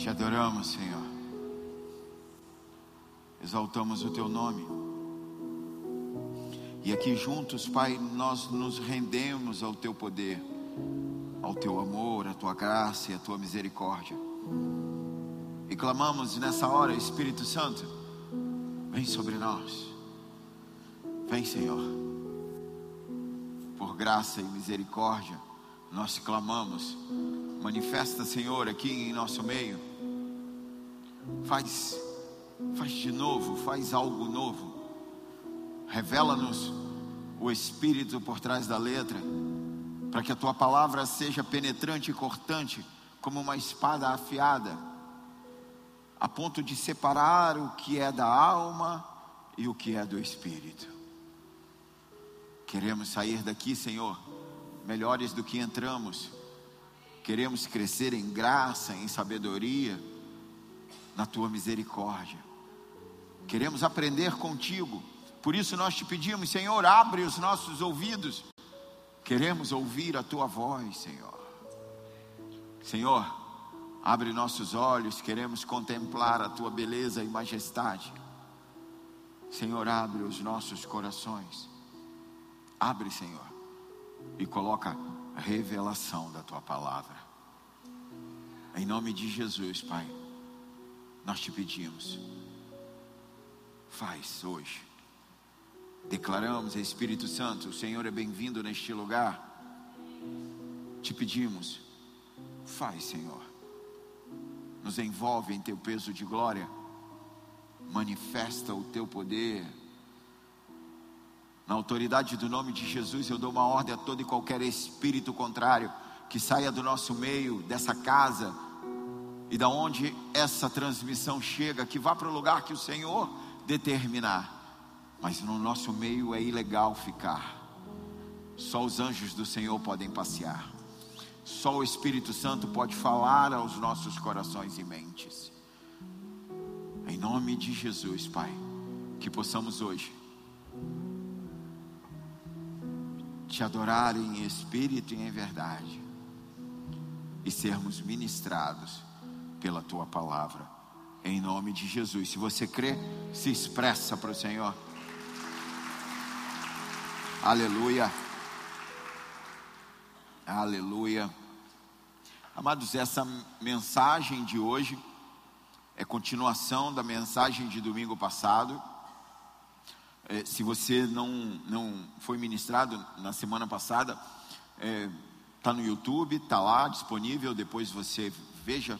Te adoramos, Senhor. Exaltamos o teu nome. E aqui juntos, Pai, nós nos rendemos ao teu poder, ao teu amor, à tua graça e à tua misericórdia. E clamamos nessa hora, Espírito Santo, vem sobre nós. Vem, Senhor. Por graça e misericórdia, nós clamamos. Manifesta, Senhor, aqui em nosso meio. Faz, faz de novo, faz algo novo. Revela-nos o Espírito por trás da letra, para que a tua palavra seja penetrante e cortante, como uma espada afiada, a ponto de separar o que é da alma e o que é do Espírito. Queremos sair daqui, Senhor, melhores do que entramos. Queremos crescer em graça, em sabedoria, na tua misericórdia. Queremos aprender contigo. Por isso nós te pedimos, Senhor, abre os nossos ouvidos. Queremos ouvir a tua voz, Senhor. Senhor, abre nossos olhos, queremos contemplar a tua beleza e majestade. Senhor, abre os nossos corações. Abre, Senhor, e coloca a revelação da tua palavra. Em nome de Jesus, Pai, nós te pedimos. Faz hoje. Declaramos, Espírito Santo, o Senhor é bem-vindo neste lugar. Te pedimos, faz, Senhor. Nos envolve em teu peso de glória. Manifesta o teu poder. Na autoridade do nome de Jesus, eu dou uma ordem a todo e qualquer espírito contrário que saia do nosso meio, dessa casa, e da onde essa transmissão chega, que vá para o lugar que o Senhor determinar. Mas no nosso meio é ilegal ficar. Só os anjos do Senhor podem passear. Só o Espírito Santo pode falar aos nossos corações e mentes. Em nome de Jesus, Pai, que possamos hoje te adorar em espírito e em verdade e sermos ministrados pela tua palavra. Em nome de Jesus. Se você crê, se expressa para o Senhor. Aleluia. Aleluia. Amados, essa mensagem de hoje é continuação da mensagem de domingo passado. É, se você não, não foi ministrado na semana passada, está é, tá no YouTube, está lá disponível. Depois você veja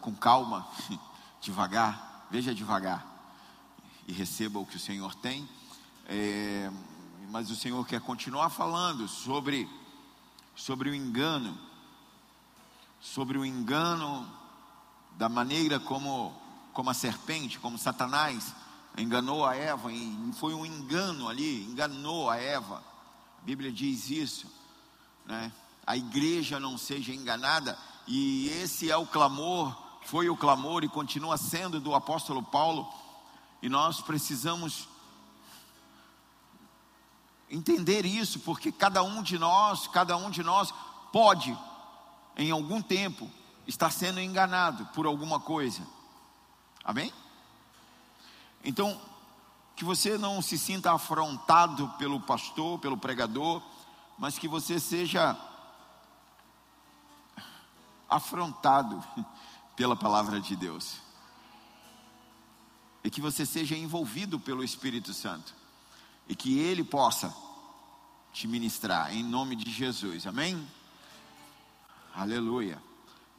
com calma, devagar, veja devagar e receba o que o Senhor tem. É, mas o Senhor quer continuar falando sobre, sobre o engano, sobre o engano da maneira como, como a serpente, como Satanás enganou a Eva, e foi um engano ali, enganou a Eva. A Bíblia diz isso, né? A igreja não seja enganada, e esse é o clamor, foi o clamor e continua sendo do apóstolo Paulo, e nós precisamos entender isso, porque cada um de nós, cada um de nós pode, em algum tempo, estar sendo enganado por alguma coisa. Amém? Então, que você não se sinta afrontado pelo pastor, pelo pregador, mas que você seja afrontado pela palavra de Deus. E que você seja envolvido pelo Espírito Santo e que Ele possa te ministrar, em nome de Jesus, amém? Aleluia.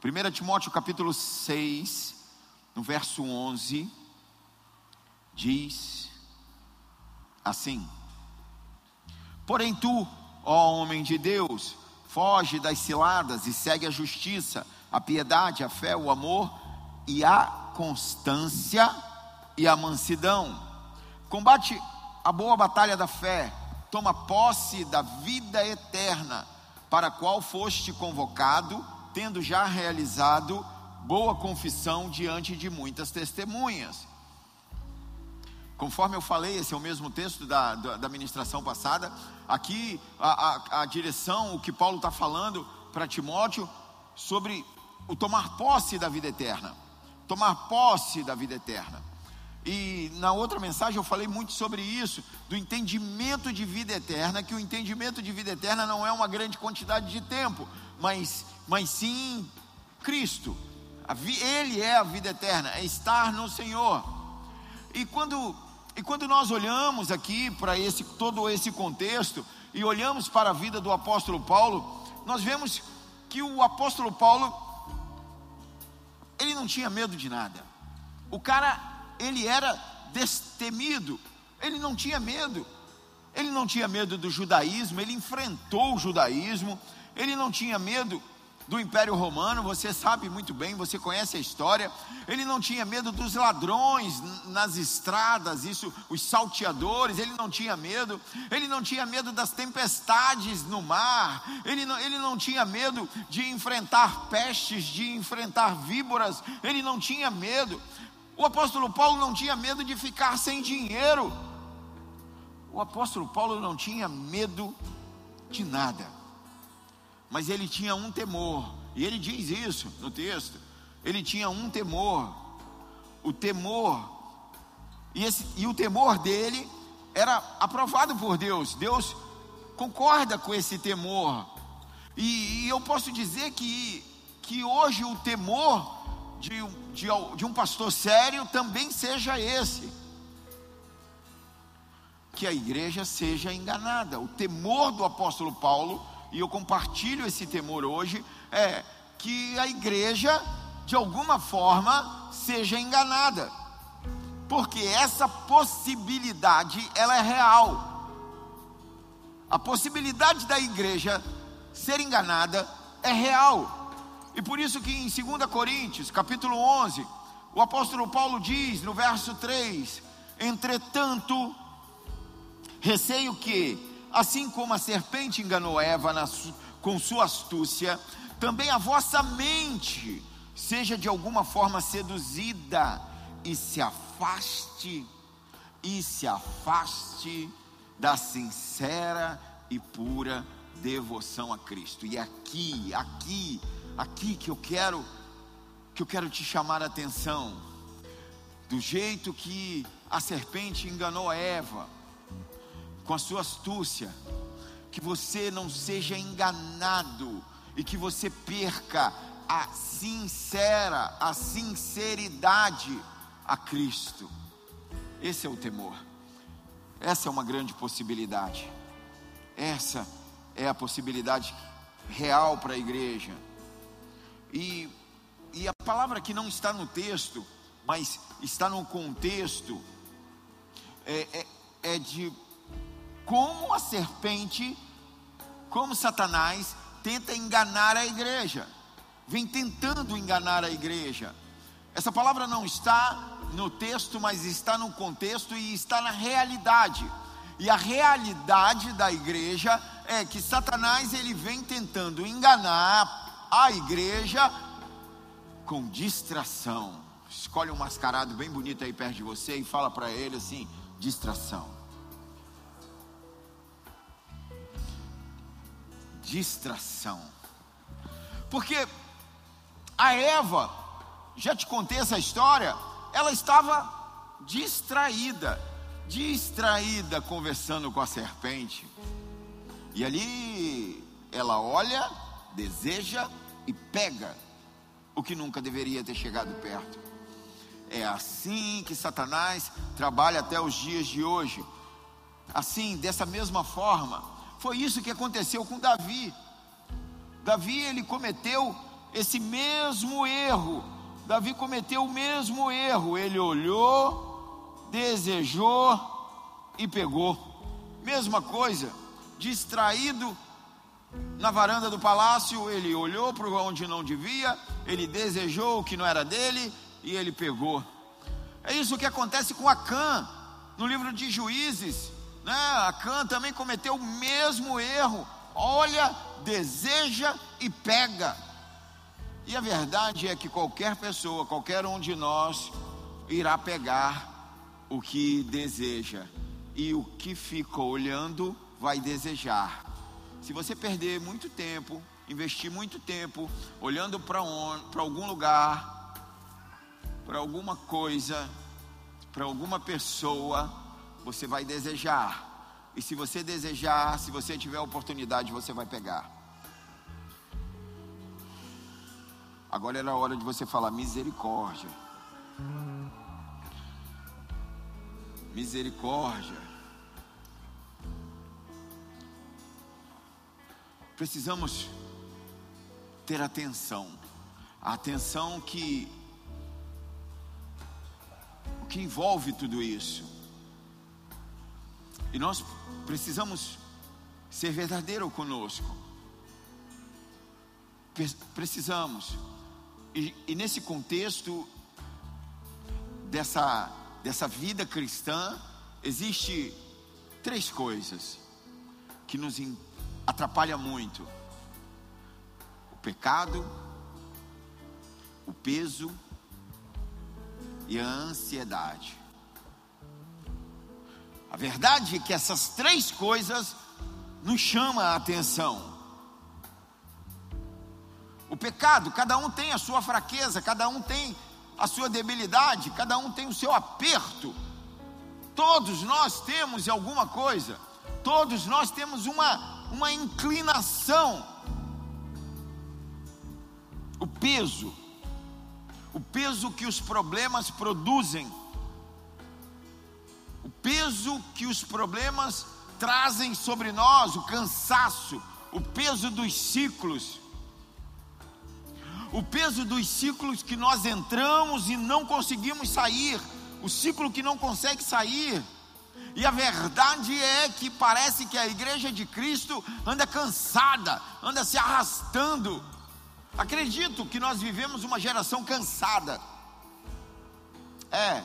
1 Timóteo capítulo 6, no verso 11, diz assim: Porém tu, ó homem de Deus, foge das ciladas e segue a justiça, a piedade, a fé, o amor e a constância e a mansidão. Combate a boa batalha da fé, toma posse da vida eterna, para a qual foste convocado, tendo já realizado boa confissão diante de muitas testemunhas. Conforme eu falei, esse é o mesmo texto da, da, da ministração passada. Aqui a, a, a direção, o que Paulo está falando para Timóteo sobre o tomar posse da vida eterna. Tomar posse da vida eterna. E na outra mensagem eu falei muito sobre isso, do entendimento de vida eterna, que o entendimento de vida eterna não é uma grande quantidade de tempo, mas, mas sim Cristo. Ele é a vida eterna, é estar no Senhor. E quando, e quando nós olhamos aqui para esse, todo esse contexto, e olhamos para a vida do apóstolo Paulo, nós vemos que o apóstolo Paulo, ele não tinha medo de nada. O cara ele era destemido, ele não tinha medo. Ele não tinha medo do judaísmo, ele enfrentou o judaísmo, ele não tinha medo do Império Romano, você sabe muito bem, você conhece a história. Ele não tinha medo dos ladrões nas estradas, isso, os salteadores, ele não tinha medo. Ele não tinha medo das tempestades no mar, ele não, ele não tinha medo de enfrentar pestes, de enfrentar víboras, ele não tinha medo. O apóstolo Paulo não tinha medo de ficar sem dinheiro. O apóstolo Paulo não tinha medo de nada. Mas ele tinha um temor, e ele diz isso no texto. Ele tinha um temor. O temor e, esse, e o temor dele era aprovado por Deus. Deus concorda com esse temor. E, e eu posso dizer que, que hoje o temor de, de, de um pastor sério também seja esse. Que a igreja seja enganada. O temor do apóstolo Paulo, e eu compartilho esse temor hoje, é que a igreja, de alguma forma, seja enganada. Porque essa possibilidade, ela é real. A possibilidade da igreja ser enganada é real. E por isso que em 2 Coríntios, capítulo 11, o apóstolo Paulo diz no verso 3: Entretanto, receio que, assim como a serpente enganou Eva na, com sua astúcia, também a vossa mente seja de alguma forma seduzida e se afaste, e se afaste da sincera e pura devoção a Cristo. E aqui, aqui, aqui que eu quero que eu quero te chamar a atenção do jeito que a serpente enganou a Eva com a sua astúcia, que você não seja enganado e que você perca a sincera, a sinceridade a Cristo. Esse é o temor. Essa é uma grande possibilidade. Essa é a possibilidade real para a igreja. E, e a palavra que não está no texto, mas está no contexto, é, é, é de como a serpente, como Satanás tenta enganar a igreja, vem tentando enganar a igreja. Essa palavra não está no texto, mas está no contexto e está na realidade. E a realidade da igreja é que Satanás ele vem tentando enganar a igreja com distração. Escolhe um mascarado bem bonito aí perto de você e fala para ele assim: distração. Distração. Porque a Eva, já te contei essa história, ela estava distraída, distraída conversando com a serpente. E ali ela olha, deseja e pega o que nunca deveria ter chegado perto. É assim que Satanás trabalha até os dias de hoje. Assim, dessa mesma forma, foi isso que aconteceu com Davi. Davi ele cometeu esse mesmo erro. Davi cometeu o mesmo erro. Ele olhou, desejou e pegou. Mesma coisa, distraído na varanda do palácio, ele olhou para onde não devia, ele desejou o que não era dele e ele pegou. É isso que acontece com Acã, no livro de Juízes. Né? Acã também cometeu o mesmo erro. Olha, deseja e pega. E a verdade é que qualquer pessoa, qualquer um de nós, irá pegar o que deseja, e o que fica olhando vai desejar. Se você perder muito tempo investir muito tempo olhando para algum lugar, para alguma coisa, para alguma pessoa, você vai desejar. E se você desejar, se você tiver oportunidade, você vai pegar. Agora era a hora de você falar misericórdia. Misericórdia. Precisamos ter atenção. A atenção que o que envolve tudo isso. E nós precisamos ser verdadeiro conosco. Precisamos. E, e nesse contexto dessa, dessa vida cristã, existe três coisas que nos atrapalham muito: o pecado, o peso e a ansiedade. A verdade é que essas três coisas nos chamam a atenção. O pecado, cada um tem a sua fraqueza, cada um tem a sua debilidade, cada um tem o seu aperto. Todos nós temos alguma coisa, todos nós temos uma, uma inclinação. O peso, o peso que os problemas produzem, o peso que os problemas trazem sobre nós, o cansaço, o peso dos ciclos, o peso dos ciclos que nós entramos e não conseguimos sair, o ciclo que não consegue sair. E a verdade é que parece que a igreja de Cristo anda cansada, anda se arrastando, Acredito que nós vivemos uma geração cansada. É,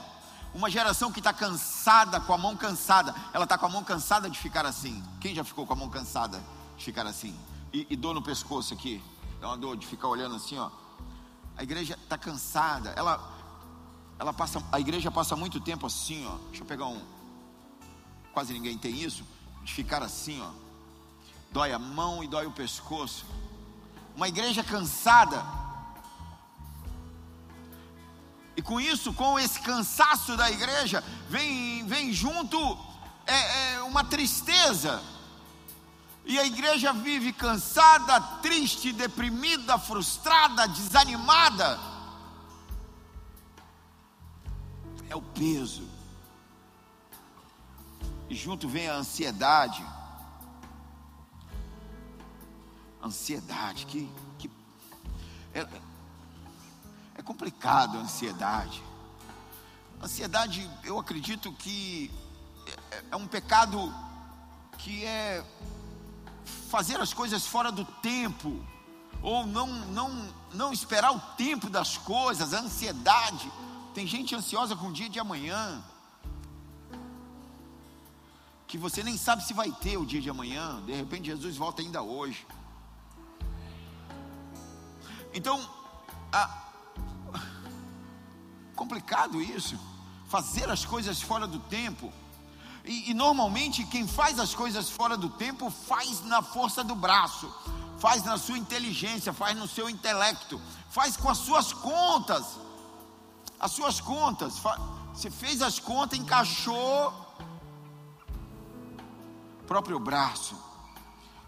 uma geração que está cansada, com a mão cansada. Ela está com a mão cansada de ficar assim. Quem já ficou com a mão cansada de ficar assim? E, e dor no pescoço aqui. Dá uma dor de ficar olhando assim, ó. A igreja está cansada. Ela, ela passa, a igreja passa muito tempo assim, ó. Deixa eu pegar um. Quase ninguém tem isso. De ficar assim, ó. Dói a mão e dói o pescoço uma igreja cansada. E com isso, com esse cansaço da igreja, vem, vem junto é, é, uma tristeza. E a igreja vive cansada, triste, deprimida, frustrada, desanimada. É o peso. E junto vem a ansiedade Ansiedade, que, que é, é complicado a ansiedade. Ansiedade, eu acredito que é, é um pecado que é fazer as coisas fora do tempo, ou não, não, não esperar o tempo das coisas, a ansiedade. Tem gente ansiosa com o dia de amanhã, que você nem sabe se vai ter o dia de amanhã, de repente Jesus volta ainda hoje. Então, complicado isso, fazer as coisas fora do tempo. E, e, normalmente quem faz as coisas fora do tempo faz na força do braço, faz na sua inteligência, faz no seu intelecto, faz com as suas contas. As suas contas, você fez as contas, encaixou próprio braço.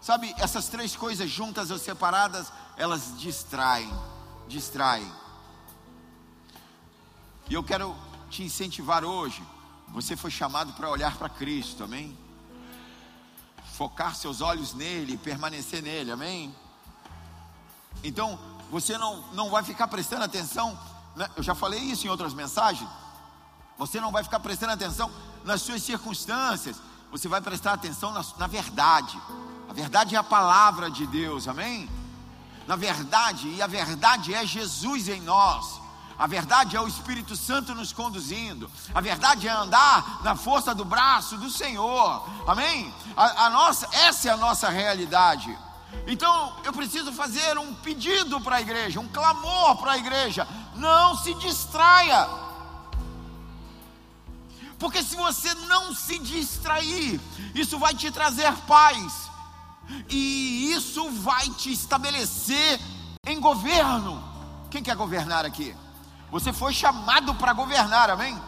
Sabe, essas três coisas juntas ou separadas, elas distraem, distraem. E eu quero te incentivar hoje. Você foi chamado para olhar para Cristo, amém? Focar seus olhos nele, permanecer nele, amém? Então, você não, não vai ficar prestando atenção, né? eu já falei isso em outras mensagens. Você não vai ficar prestando atenção nas suas circunstâncias, você vai prestar atenção na, na verdade. A verdade é a palavra de Deus, amém? na verdade, e a verdade é Jesus em nós. A verdade é o Espírito Santo nos conduzindo. A verdade é andar na força do braço do Senhor. Amém? A, a, nossa, essa é a nossa realidade. Então eu preciso fazer um pedido para a igreja, um clamor para a igreja. Não se distraia. Porque se você não se distrair, isso vai te trazer paz. e isso vai te estabelecer em governo. Quem quer governar aqui? Você foi chamado para governar, amém?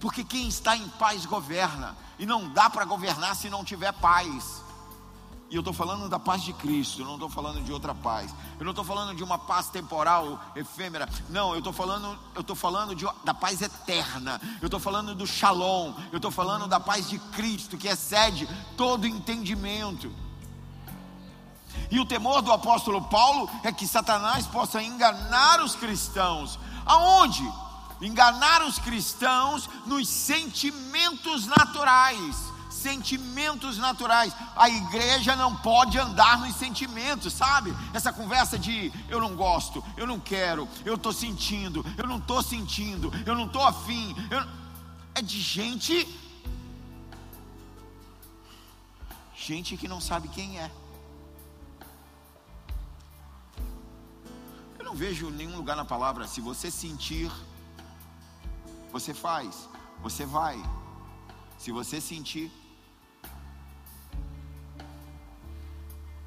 Porque quem está em paz governa, e não dá para governar se não tiver paz. E eu estou falando da paz de Cristo, eu não estou falando de outra paz. Eu não estou falando de uma paz temporal, efêmera. Não, eu estou falando, eu estou falando de, da paz eterna. Eu estou falando do Shalom. Eu estou falando da paz de Cristo que excede todo entendimento. E o temor do apóstolo Paulo é que Satanás possa enganar os cristãos. Aonde? Enganar os cristãos nos sentimentos naturais sentimentos naturais. A igreja não pode andar nos sentimentos, sabe? Essa conversa de eu não gosto, eu não quero, eu estou sentindo, eu não estou sentindo, eu não estou afim. Eu... É de gente. Gente que não sabe quem é. Não vejo nenhum lugar na palavra, se você sentir, você faz, você vai. Se você sentir,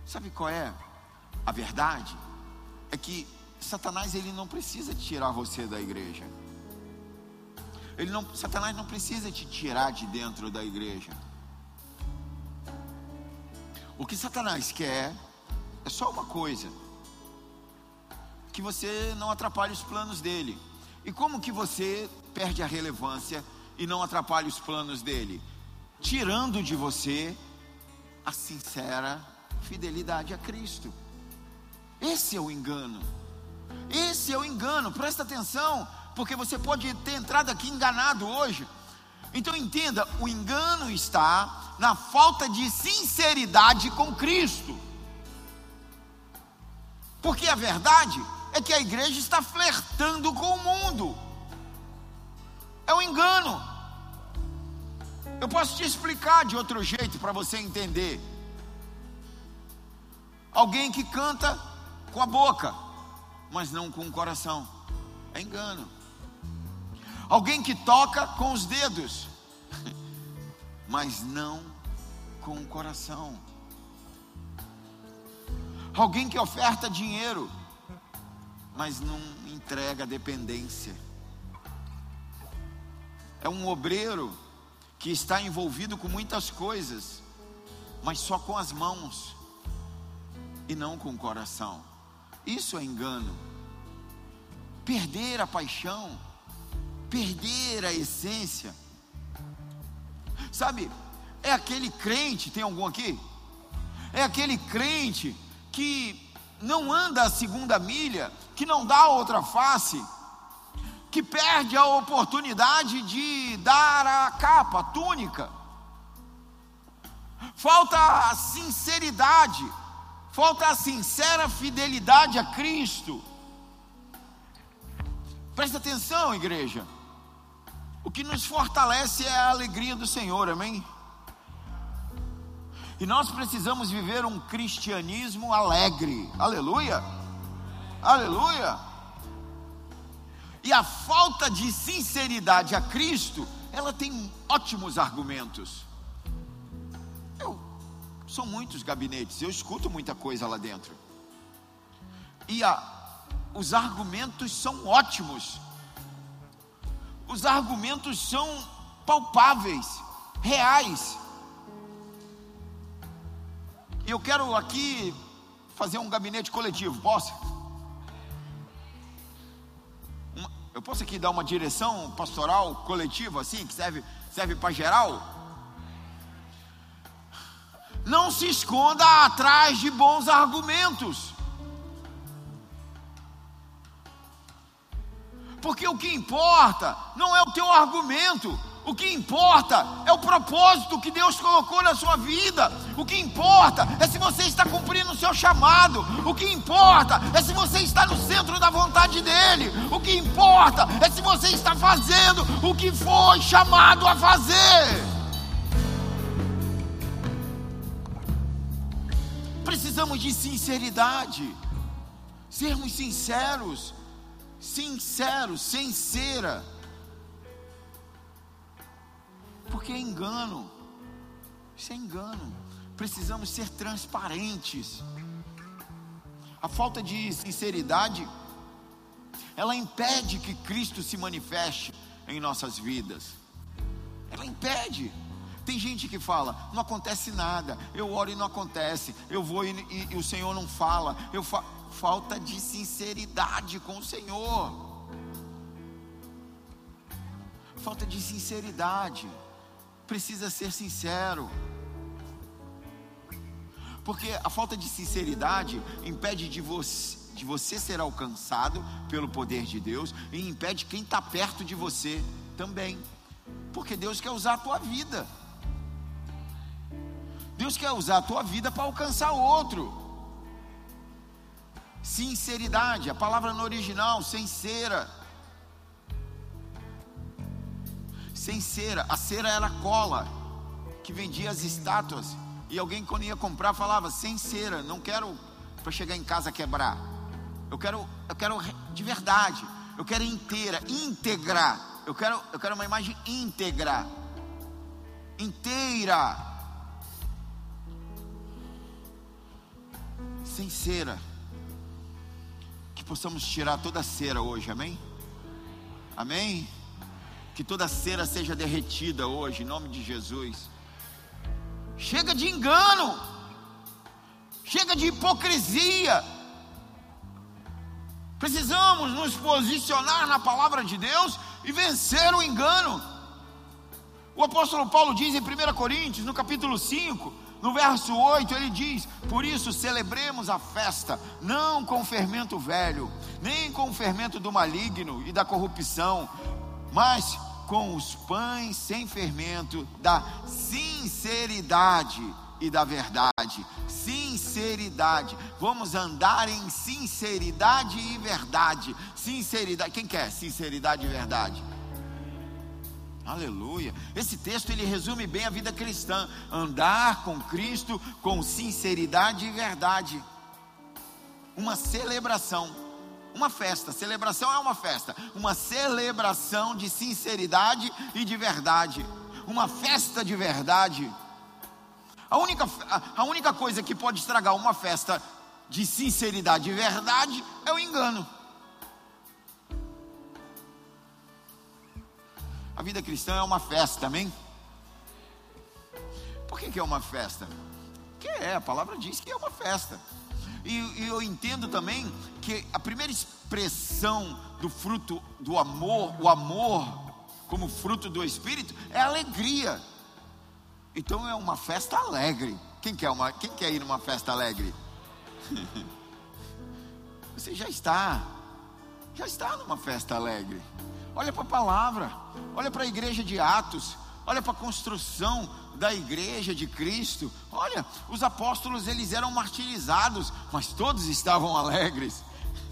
Sabe qual é a verdade? É que Satanás ele não precisa tirar você da igreja. Ele não, Satanás não precisa te tirar de dentro da igreja. O que Satanás quer é só uma coisa: que você não atrapalhe os planos dele. E como que você perde a relevância e não atrapalha os planos dele? Tirando de você a sincera fidelidade a Cristo. Esse é o engano. Esse é o engano, presta atenção, porque você pode ter entrado aqui enganado hoje. Então entenda: o engano está na falta de sinceridade com Cristo. Porque a verdade é que a igreja está flertando com o mundo. É um engano. Eu posso te explicar de outro jeito para você entender. Alguém que canta com a boca, mas não com o coração. É engano. Alguém que toca com os dedos, mas não com o coração. Alguém que oferta dinheiro, mas não entrega dependência. É um obreiro que está envolvido com muitas coisas, mas só com as mãos e não com o coração. Isso é engano. Perder a paixão, perder a essência. Sabe, é aquele crente, tem algum aqui? É aquele crente que não anda a segunda milha, que não dá outra face, que perde a oportunidade de dar a capa, a túnica. Falta a sinceridade falta a sincera fidelidade a Cristo. Presta atenção, igreja. O que nos fortalece é a alegria do Senhor, amém? E nós precisamos viver um cristianismo alegre, aleluia, aleluia. E a falta de sinceridade a Cristo, ela tem ótimos argumentos. São muitos gabinetes, eu escuto muita coisa lá dentro. E a, os argumentos são ótimos. Os argumentos são palpáveis, reais. E eu quero aqui fazer um gabinete coletivo, posso? eu posso aqui dar uma direção pastoral coletiva assim, que serve, serve para geral? Não se esconda atrás de bons argumentos. Porque o que importa não é o teu argumento, o que importa é o propósito que Deus colocou na sua vida. O que importa é se você está cumprindo o seu chamado. O que importa é se você está no centro da vontade dEle. O que importa é se você está fazendo o que foi chamado a fazer. precisamos de sinceridade, sermos sinceros, sinceros, sincera, porque é engano, isso é engano. precisamos ser transparentes. A falta de sinceridade, ela impede que Cristo se manifeste em nossas vidas. Ela impede. Tem gente que fala, não acontece nada, eu oro e não acontece, eu vou e, e, e o Senhor não fala, eu fa falta de sinceridade com o Senhor. Falta de sinceridade. Precisa ser sincero. Porque a falta de sinceridade impede de você, de você ser alcançado pelo poder de Deus e impede quem está perto de você também. Porque Deus quer usar a tua vida. Deus quer usar a tua vida para alcançar outro. Sinceridade, a palavra no original, sincera. Sem cera, a cera era cola que vendia as estátuas. E alguém quando ia comprar falava sem cera, não quero para chegar em casa quebrar. Eu quero, eu quero de verdade. Eu quero inteira, íntegra. Eu quero, eu quero uma imagem íntegra. Inteira. Sem cera. Que possamos tirar toda a cera hoje, amém? Amém? Que toda cera seja derretida hoje, em nome de Jesus. Chega de engano. Chega de hipocrisia. Precisamos nos posicionar na palavra de Deus e vencer o engano. O apóstolo Paulo diz em 1 Coríntios, no capítulo 5, no verso 8, ele diz: Por isso celebremos a festa, não com fermento velho, nem com fermento do maligno e da corrupção, mas com os pães sem fermento da sinceridade e da verdade. Sinceridade. Vamos andar em sinceridade e verdade. Sinceridade. Quem quer sinceridade e verdade? Aleluia. Esse texto ele resume bem a vida cristã. Andar com Cristo com sinceridade e verdade. Uma celebração. Uma festa. Celebração é uma festa. Uma celebração de sinceridade e de verdade. Uma festa de verdade. A única, a única coisa que pode estragar uma festa de sinceridade e verdade é o engano. A vida cristã é uma festa, amém? Por que, que é uma festa? Que é, a palavra diz que é uma festa. E, e, eu entendo também que a primeira expressão do fruto do amor, o amor como fruto do Espírito, é alegria. Então é uma festa alegre. Quem quer, uma, quem quer ir numa festa alegre? Você já está, já está numa festa alegre. Olha para a palavra, olha para a igreja de Atos, olha para a construção da igreja de Cristo. Olha, os apóstolos eles eram martirizados, mas todos estavam alegres.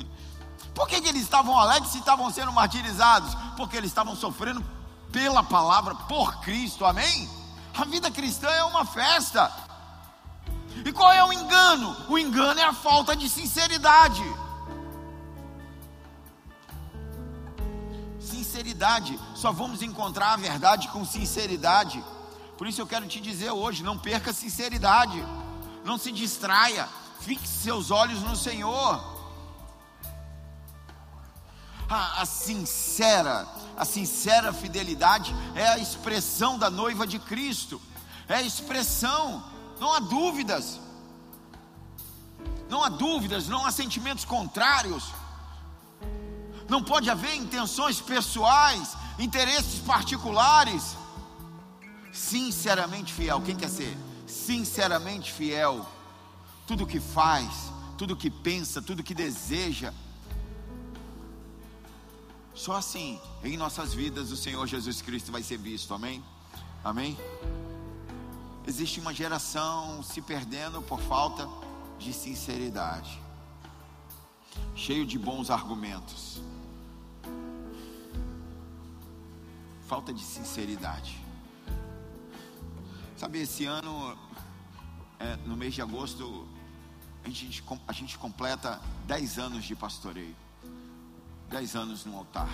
Por que, que eles estavam alegres se estavam sendo martirizados? Porque eles estavam sofrendo pela palavra, por Cristo, amém? A vida cristã é uma festa. E qual é o engano? O engano é a falta de sinceridade. Sinceridade, só vamos encontrar a verdade com sinceridade. Por isso eu quero te dizer hoje: não perca a sinceridade, não se distraia, fixe seus olhos no Senhor. A, a, sincera, a sincera fidelidade é a expressão da noiva de Cristo, é a expressão, não há dúvidas, não há dúvidas, não há sentimentos contrários, não pode haver intenções pessoais, interesses particulares. Sinceramente fiel, quem quer ser? Sinceramente fiel, tudo que faz, tudo que pensa, tudo que deseja, só assim, em nossas vidas, o Senhor Jesus Cristo vai ser visto, amém? Amém? Existe uma geração se perdendo por falta de sinceridade, cheio de bons argumentos, falta de sinceridade. Sabe, esse ano, é, no mês de agosto, a gente, a gente completa 10 anos de pastoreio dez anos no altar.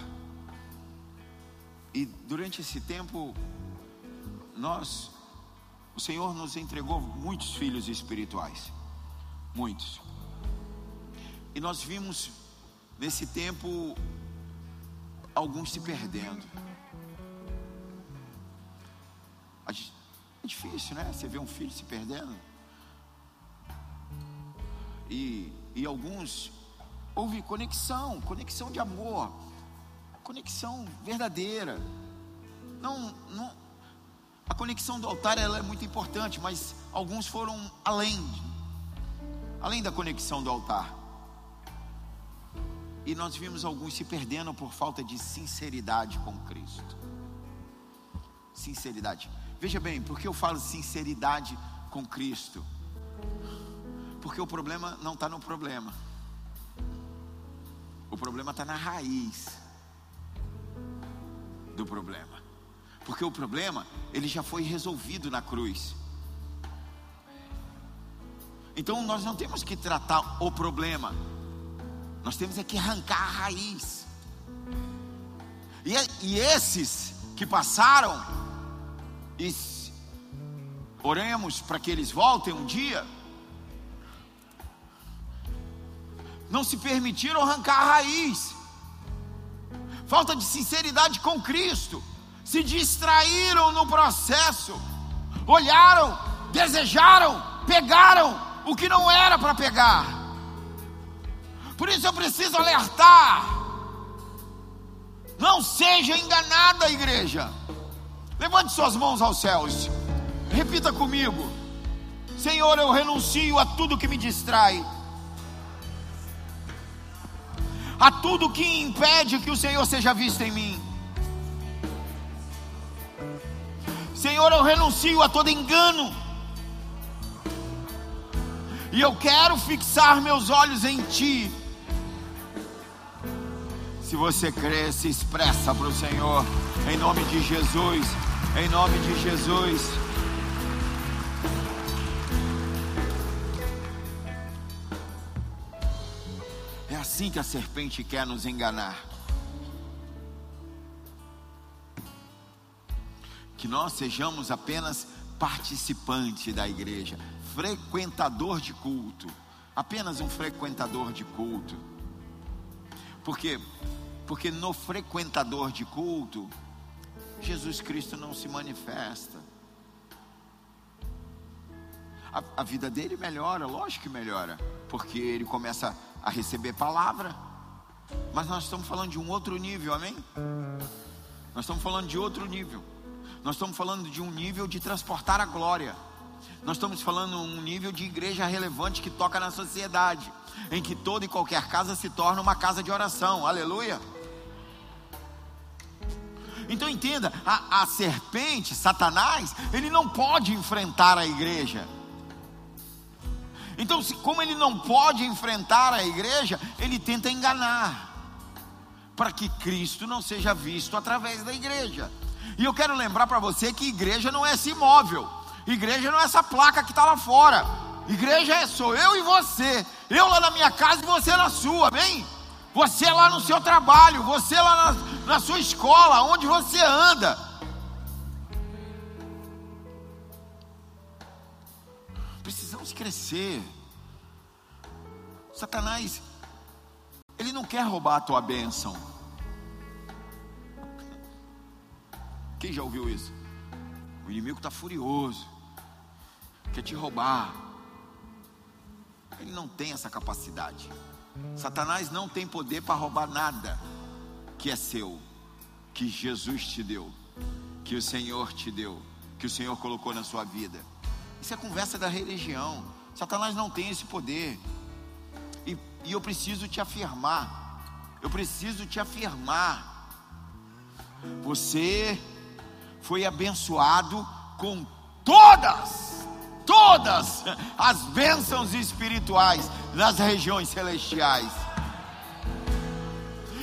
E durante esse tempo, nós O Senhor nos entregou muitos filhos espirituais, muitos. E nós vimos nesse tempo alguns se perdendo. É difícil, né? Você vê um filho se perdendo. E, e alguns houve conexão, conexão de amor, conexão verdadeira. Não, não, a conexão do altar ela é muito importante, mas alguns foram além, além da conexão do altar. E nós vimos alguns se perdendo por falta de sinceridade com Cristo. Sinceridade. Veja bem, por que eu falo sinceridade com Cristo? Porque o problema não está no problema. O problema está na raiz do problema. Porque o problema, ele já foi resolvido na cruz. Então nós não temos que tratar o problema, nós temos é que arrancar a raiz. E, e esses que passaram, e oremos para que eles voltem um dia, não se permitiram arrancar a raiz, falta de sinceridade com Cristo, se distraíram no processo, olharam, desejaram, pegaram o que não era para pegar. Por isso eu preciso alertar. Não seja enganada, igreja. Levante suas mãos aos céus. Repita comigo. Senhor, eu renuncio a tudo que me distrai. A tudo que impede que o Senhor seja visto em mim. Senhor, eu renuncio a todo engano. E eu quero fixar meus olhos em Ti. Se você crê, se expressa para o Senhor, em nome de Jesus, em nome de Jesus. É assim que a serpente quer nos enganar. Que nós sejamos apenas participante da igreja, frequentador de culto, apenas um frequentador de culto. Porque porque no frequentador de culto, Jesus Cristo não se manifesta. A, a, vida dele melhora, lógico que melhora, porque ele começa a receber palavra. Mas nós estamos falando de um outro nível, amém? Nós estamos falando de outro nível. Nós estamos falando de um nível de transportar a glória. Nós estamos falando um nível de igreja relevante que toca na sociedade, em que toda e qualquer casa se torna uma casa de oração. Aleluia. Então entenda, a, a serpente, Satanás, ele não pode enfrentar a igreja. Então, se, como ele não pode enfrentar a igreja, ele tenta enganar, para que Cristo não seja visto através da igreja. E eu quero lembrar para você que igreja não é esse imóvel, igreja não é essa placa que está lá fora, igreja é sou eu e você, eu lá na minha casa e você na sua, amém? Você lá no seu trabalho, você lá na, na sua escola, onde você anda. Precisamos crescer. Satanás, ele não quer roubar a tua bênção. Quem já ouviu isso? O inimigo está furioso, quer te roubar. Ele não tem essa capacidade. Satanás não tem poder para roubar nada que é seu, que Jesus te deu, que o Senhor te deu, que o Senhor colocou na sua vida. Isso é conversa da religião. Satanás não tem esse poder. E, e eu preciso te afirmar. Eu preciso te afirmar. Você foi abençoado com todas todas as bênçãos espirituais nas regiões celestiais.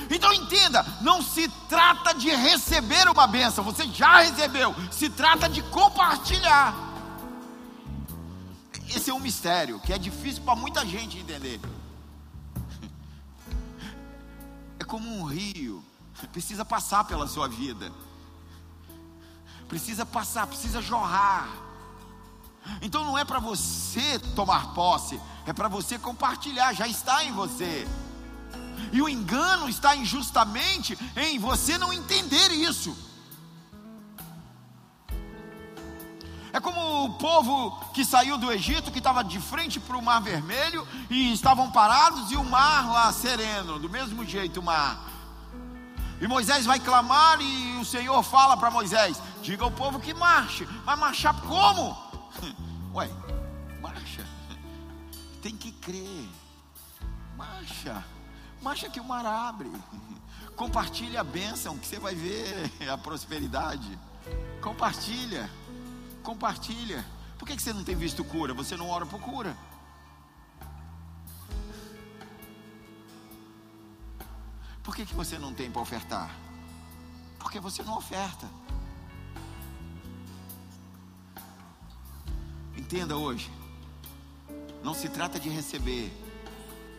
Então entenda, não se trata de receber uma bênção, você já recebeu, se trata de compartilhar. Esse é um mistério que é difícil para muita gente entender. É como um rio, precisa passar pela sua vida, precisa passar, precisa jorrar Então não é para você tomar posse, é para você compartilhar, já está em você. E o engano está injustamente em você não entender isso. É como o povo que saiu do Egito, que estava de frente para o Mar Vermelho e estavam parados e o mar lá sereno, do mesmo jeito o mar. E Moisés vai clamar e o Senhor fala para Moisés: diga ao povo que marche, mas marchar como? Ué, marcha, tem que crer, marcha, marcha que o mar abre, compartilha a bênção que você vai ver a prosperidade, compartilha. Compartilha. Por que você não tem visto cura? Você não ora por cura. Por que, você não tem para ofertar? Porque você não oferta. Entenda hoje. Não se trata de receber,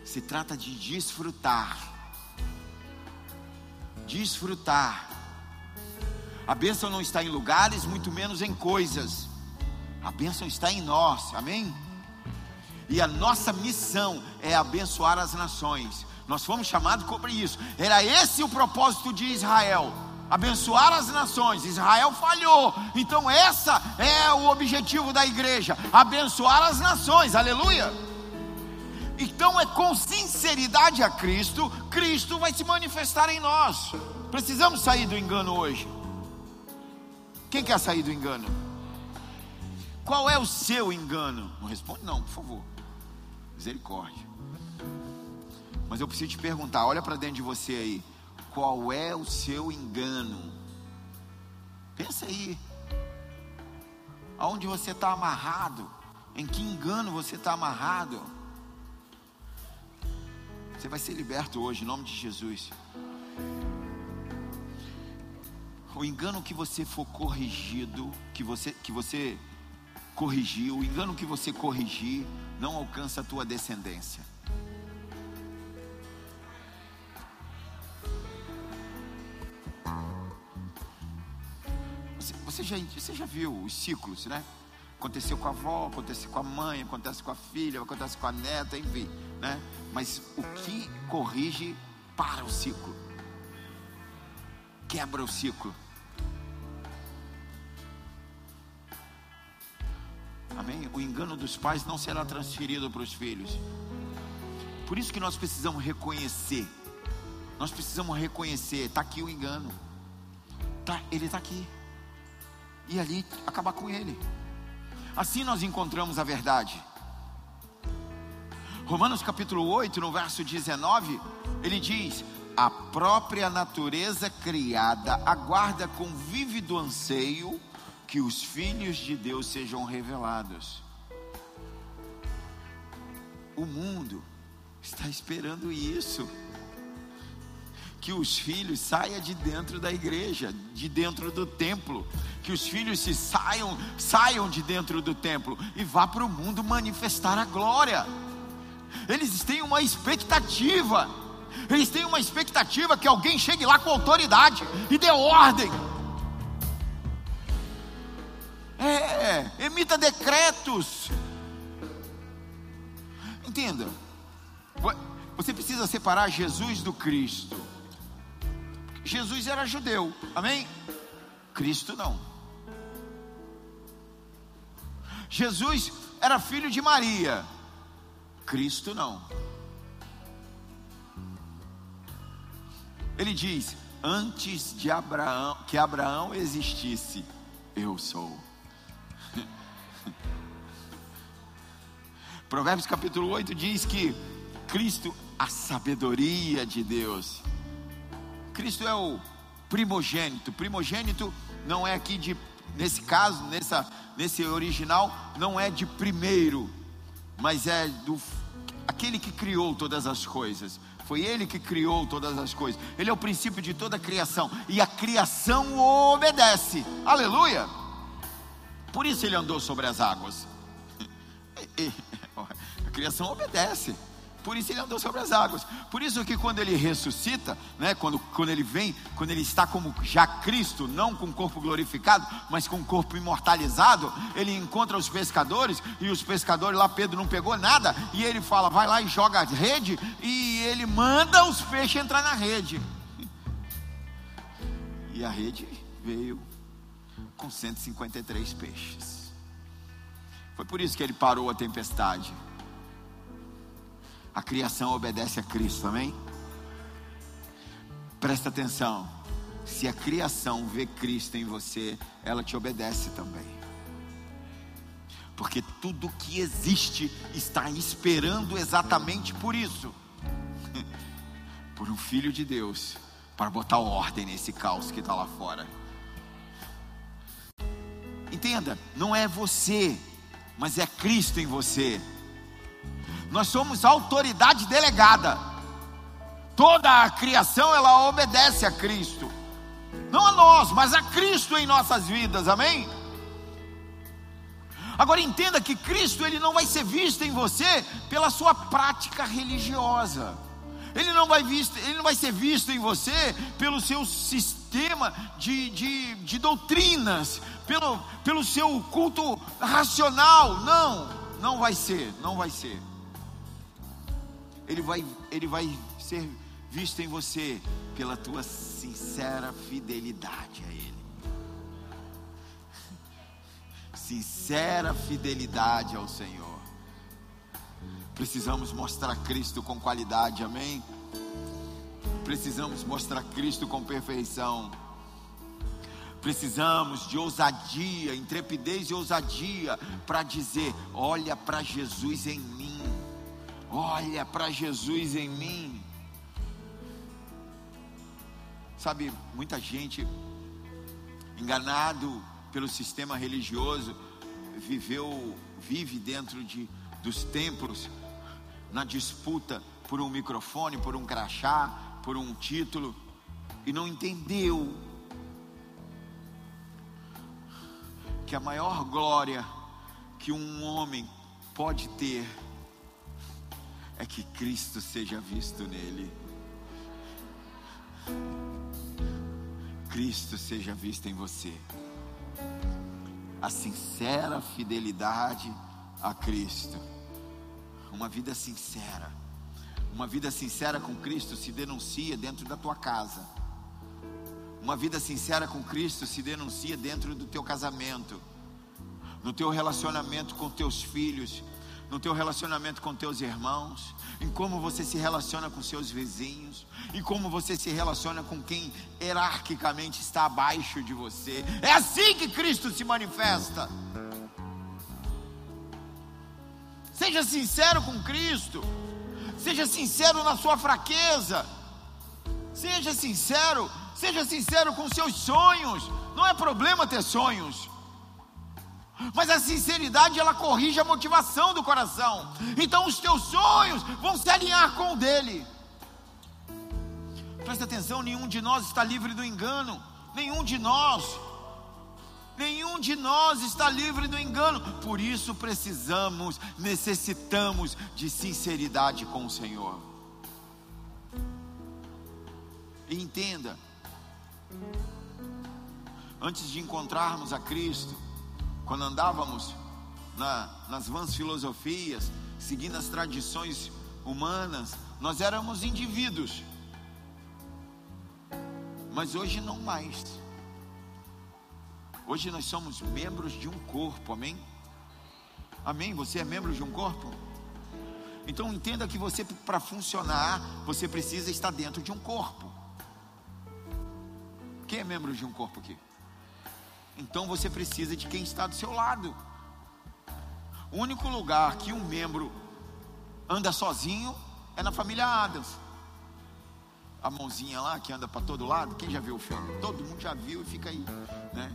se trata de desfrutar. Desfrutar. A bênção não está em lugares, muito menos em coisas. A bênção está em nós, amém? E a nossa missão é abençoar as nações. Nós fomos chamados para isso. Era esse o propósito de Israel: abençoar as nações. Israel falhou, então essa é o objetivo da igreja: abençoar as nações. Aleluia. Então é com sinceridade a Cristo, Cristo vai se manifestar em nós. Precisamos sair do engano hoje. Quem quer sair do engano? Qual é o seu engano? Não responde, não, por favor. Misericórdia. Mas eu preciso te perguntar: olha para dentro de você aí. Qual é o seu engano? Pensa aí. Aonde você está amarrado? Em que engano você está amarrado? Você vai ser liberto hoje, em nome de Jesus o engano que você for corrigido, que você, que você corrigiu, o engano que você corrigir, não alcança a tua descendência. Você, já, você já viu os ciclos, né? Aconteceu com a avó, acontece com a mãe, acontece com a filha, acontece com a neta, enfim, né? Mas o que corrige para o ciclo? Quebra o ciclo. Amém? O engano dos pais não será transferido para os filhos. Por isso que nós precisamos reconhecer. Nós precisamos reconhecer. Está aqui o engano. Tá, ele está aqui. E ali acabar com ele. Assim nós encontramos a verdade. Romanos capítulo 8, no verso 19, ele diz: A própria natureza criada aguarda com vívido anseio que os filhos de Deus sejam revelados. O mundo está esperando isso. Que os filhos saiam de dentro da igreja, de dentro do templo, que os filhos se saiam, saiam de dentro do templo e vá para o mundo manifestar a glória. Eles têm uma expectativa. Eles têm uma expectativa que alguém chegue lá com autoridade e dê ordem é, emita decretos. Entenda. Você precisa separar Jesus do Cristo. Jesus era judeu, amém? Cristo não. Jesus era filho de Maria, Cristo não. Ele diz: Antes de Abraão, que Abraão existisse, eu sou. Provérbios capítulo 8 diz que Cristo, a sabedoria de Deus. Cristo é o primogênito. Primogênito não é aqui de, nesse caso, nessa, nesse original, não é de primeiro, mas é do aquele que criou todas as coisas. Foi ele que criou todas as coisas. Ele é o princípio de toda a criação. E a criação obedece. Aleluia! Por isso ele andou sobre as águas. A criação obedece. Por isso ele andou sobre as águas. Por isso que quando ele ressuscita, né, quando, quando ele vem, quando ele está como já Cristo, não com corpo glorificado, mas com corpo imortalizado, ele encontra os pescadores e os pescadores lá Pedro não pegou nada e ele fala: "Vai lá e joga a rede" e ele manda os peixes entrar na rede. E a rede veio com 153 peixes. Foi por isso que ele parou a tempestade. A criação obedece a Cristo, amém? Presta atenção. Se a criação vê Cristo em você, ela te obedece também. Porque tudo que existe está esperando exatamente por isso por um filho de Deus para botar ordem nesse caos que está lá fora. Entenda, não é você, mas é Cristo em você. Nós somos autoridade delegada. Toda a criação ela obedece a Cristo. Não a nós, mas a Cristo em nossas vidas. Amém? Agora entenda que Cristo ele não vai ser visto em você pela sua prática religiosa. Ele não vai visto, ele não vai ser visto em você pelo seu sistema de, de, de doutrinas, pelo, pelo seu culto racional. Não, não vai ser, não vai ser ele vai, ele vai ser visto em você pela tua sincera fidelidade a Ele. Sincera fidelidade ao Senhor. Precisamos mostrar Cristo com qualidade, amém? Precisamos mostrar Cristo com perfeição. Precisamos de ousadia, intrepidez e ousadia para dizer: olha para Jesus em mim olha para Jesus em mim. Sabe, muita gente enganado pelo sistema religioso viveu, vive dentro de, dos templos na disputa por um microfone, por um crachá, por um título e não entendeu que a maior glória que um homem pode ter é que Cristo seja visto nele. Cristo seja visto em você. A sincera fidelidade a Cristo. Uma vida sincera. Uma vida sincera com Cristo se denuncia dentro da tua casa. Uma vida sincera com Cristo se denuncia dentro do teu casamento, no teu relacionamento com teus filhos, no teu relacionamento com teus irmãos, em como você se relaciona com seus vizinhos, em como você se relaciona com quem hierarquicamente está abaixo de você. É assim que Cristo se manifesta. Seja sincero com Cristo. Seja sincero na sua fraqueza. Seja sincero, seja sincero com seus sonhos. Não é problema ter sonhos. Mas a sinceridade ela corrige a motivação do coração. Então os teus sonhos vão se alinhar com o dele. Presta atenção, nenhum de nós está livre do engano. Nenhum de nós. Nenhum de nós está livre do engano. Por isso precisamos, necessitamos de sinceridade com o Senhor. E entenda, antes de encontrarmos a Cristo, quando andávamos na, nas vãs filosofias, seguindo as tradições humanas, nós éramos indivíduos. Mas hoje não mais. Hoje nós somos membros de um corpo, amém? Amém? Você é membro de um corpo? Então entenda que você, para funcionar, você precisa estar dentro de um corpo. Quem é membro de um corpo aqui? Então você precisa de quem está do seu lado. O único lugar que um membro anda sozinho é na família Adams. A mãozinha lá que anda para todo lado. Quem já viu o filme? Todo mundo já viu e fica aí, né?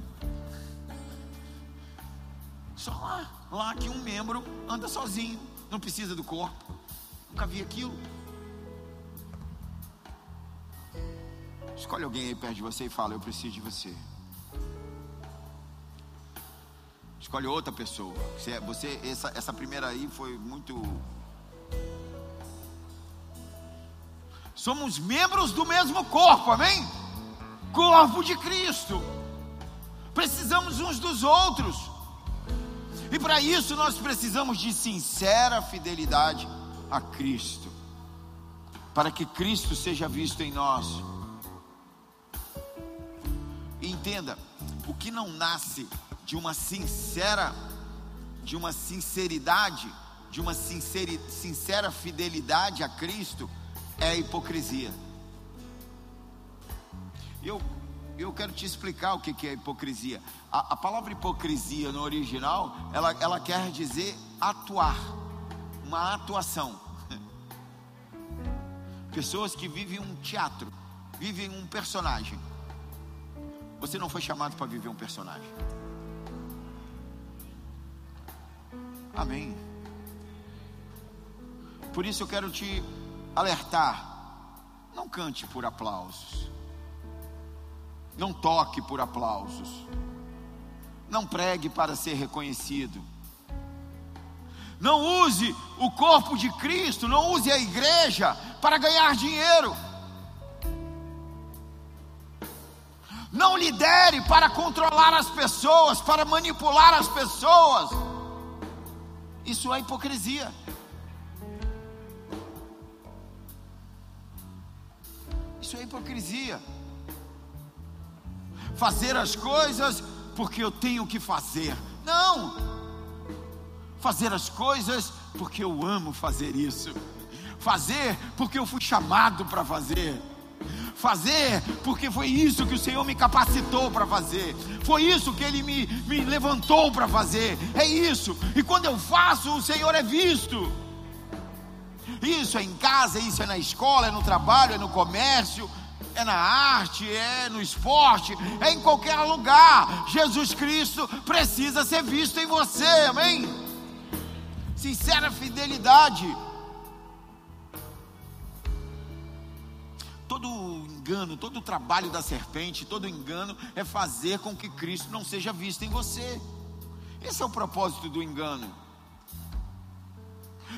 Só lá, lá que um membro anda sozinho, não precisa do corpo. Nunca vi aquilo. Escolhe alguém aí perto de você e fala: Eu preciso de você. Escolhe outra pessoa. Você, você essa, essa primeira aí foi muito. Somos membros do mesmo corpo, amém? Corpo de Cristo. Precisamos uns dos outros. E para isso nós precisamos de sincera fidelidade a Cristo. Para que Cristo seja visto em nós. E entenda, o que não nasce de uma sincera de uma sinceridade, de uma sinceri, sincera fidelidade a Cristo, é a hipocrisia. Eu, eu quero te explicar o que é hipocrisia. A, a palavra hipocrisia no original, ela, ela quer dizer atuar, uma atuação. Pessoas que vivem um teatro, vivem um personagem. Você não foi chamado para viver um personagem. Amém. Por isso eu quero te alertar. Não cante por aplausos. Não toque por aplausos. Não pregue para ser reconhecido. Não use o corpo de Cristo, não use a igreja para ganhar dinheiro. Não lidere para controlar as pessoas, para manipular as pessoas. Isso é hipocrisia. Isso é hipocrisia. Fazer as coisas porque eu tenho que fazer. Não. Fazer as coisas porque eu amo fazer isso. Fazer porque eu fui chamado para fazer fazer, porque foi isso que o Senhor me capacitou para fazer, foi isso que Ele me, me levantou para fazer, é isso, e quando eu faço, o Senhor é visto. Isso é em casa, isso é na escola, é no trabalho, é no comércio, é na arte, é no esporte, é em qualquer lugar. Jesus Cristo precisa ser visto em você, amém? Sincera fidelidade todo engano, todo o trabalho da serpente, todo engano é fazer com que Cristo não seja visto em você. Esse é o propósito do engano.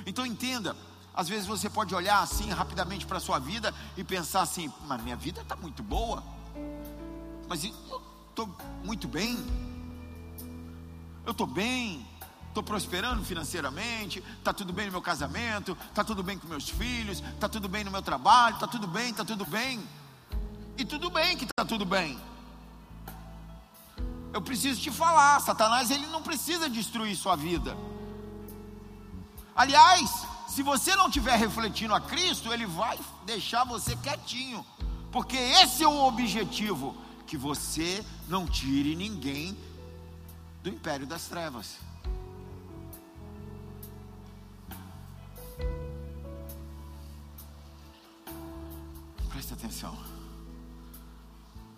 Então entenda, às vezes você pode olhar assim rapidamente para a sua vida e pensar assim: mas minha vida está muito boa, mas eu estou muito bem, eu estou bem, estou prosperando financeiramente, está tudo bem no meu casamento, está tudo bem com meus filhos, está tudo bem no meu trabalho, está tudo bem, está tudo bem. E tudo bem que está tudo bem. Eu preciso te falar, Satanás ele não precisa destruir sua vida. Aliás, se você não estiver refletindo a Cristo, ele vai deixar você quietinho, porque esse é o objetivo, que você não tire ninguém do império das trevas.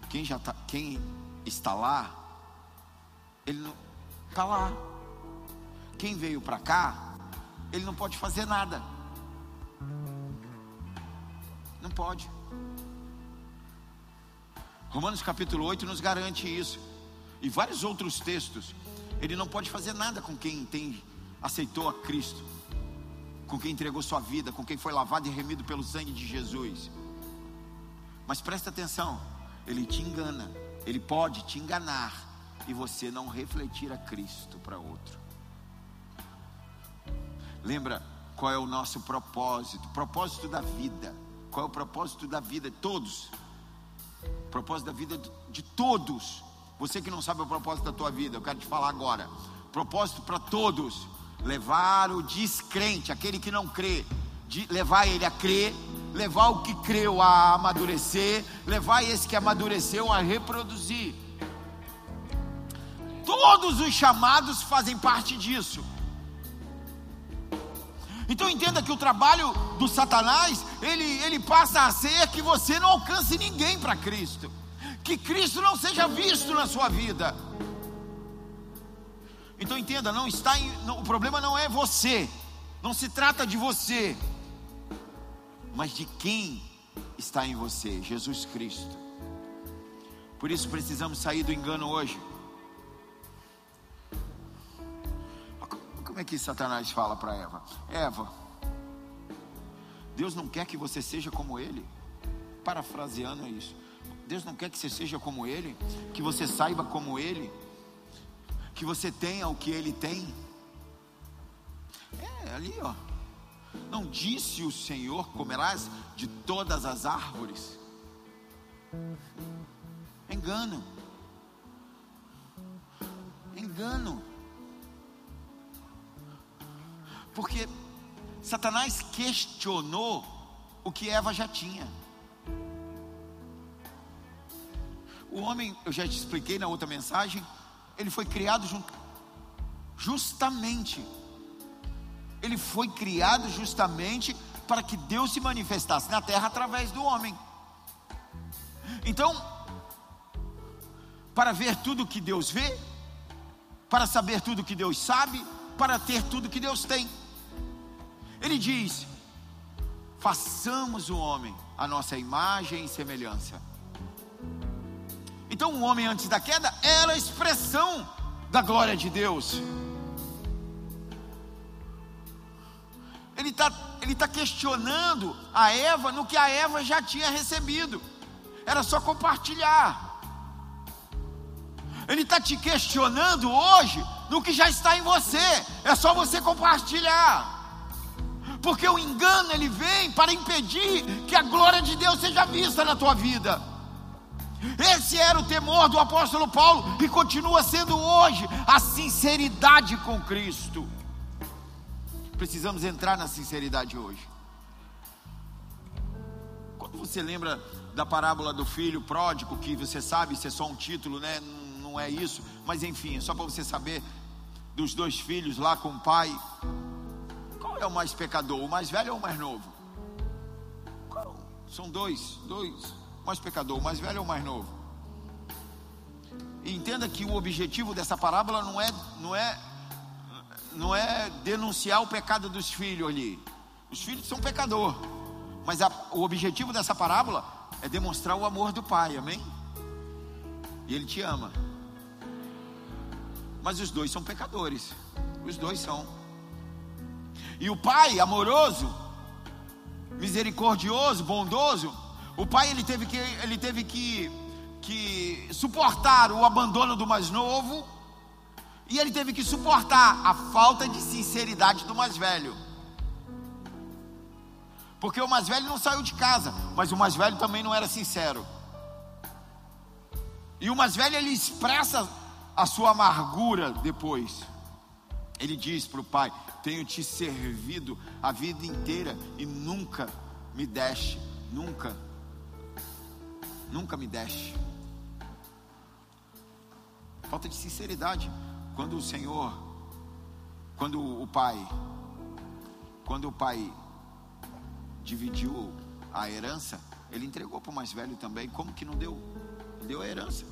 Quem já tá, quem está lá, ele está lá. Quem veio para cá, ele não pode fazer nada. Não pode. Romanos capítulo 8 nos garante isso. E vários outros textos. Ele não pode fazer nada com quem tem, aceitou a Cristo, com quem entregou sua vida, com quem foi lavado e remido pelo sangue de Jesus. Mas presta atenção, ele te engana, ele pode te enganar e você não refletir a Cristo para outro. Lembra qual é o nosso propósito? Propósito da vida. Qual é o propósito da vida? Todos. Propósito da vida de todos. Você que não sabe o propósito da tua vida, eu quero te falar agora. Propósito para todos: levar o descrente, aquele que não crê, de levar ele a crer levar o que creu a amadurecer, levar esse que amadureceu a reproduzir. Todos os chamados fazem parte disso. Então entenda que o trabalho do Satanás, ele, ele passa a ser que você não alcance ninguém para Cristo. Que Cristo não seja visto na sua vida. Então entenda, não está em, não, o problema não é você. Não se trata de você mas de quem está em você, Jesus Cristo. Por isso precisamos sair do engano hoje. Como é que Satanás fala para Eva? Eva, Deus não quer que você seja como ele. parafraseando isso. Deus não quer que você seja como Ele, que você saiba como Ele, que você tenha o que Ele tem. É, ali ó. Não disse o Senhor: comerás de todas as árvores. Engano. Engano. Porque Satanás questionou o que Eva já tinha. O homem, eu já te expliquei na outra mensagem, ele foi criado justamente. Ele foi criado justamente para que Deus se manifestasse na terra através do homem. Então, para ver tudo que Deus vê, para saber tudo que Deus sabe, para ter tudo que Deus tem. Ele diz: façamos o homem a nossa imagem e semelhança. Então, o homem antes da queda era a expressão da glória de Deus. Ele está ele tá questionando a Eva no que a Eva já tinha recebido, era só compartilhar. Ele está te questionando hoje no que já está em você, é só você compartilhar porque o engano ele vem para impedir que a glória de Deus seja vista na tua vida. Esse era o temor do apóstolo Paulo e continua sendo hoje a sinceridade com Cristo. Precisamos entrar na sinceridade hoje. Quando você lembra da parábola do filho pródigo, que você sabe, isso é só um título, né? Não é isso, mas enfim, é só para você saber dos dois filhos lá com o pai é o mais pecador? O mais velho ou o mais novo? São dois, dois. O mais pecador, o mais velho ou o mais novo? Entenda que o objetivo dessa parábola não é, não é, não é denunciar o pecado dos filhos ali. Os filhos são pecador, mas a, o objetivo dessa parábola é demonstrar o amor do pai, amém? E ele te ama. Mas os dois são pecadores. Os dois são. E o pai amoroso, misericordioso, bondoso, o pai ele teve que ele teve que que suportar o abandono do mais novo e ele teve que suportar a falta de sinceridade do mais velho. Porque o mais velho não saiu de casa, mas o mais velho também não era sincero. E o mais velho ele expressa a sua amargura depois. Ele diz para o pai: Tenho te servido a vida inteira e nunca me deste, nunca, nunca me deste. Falta de sinceridade. Quando o Senhor, quando o pai, quando o pai dividiu a herança, ele entregou para o mais velho também. Como que não deu? Deu a herança.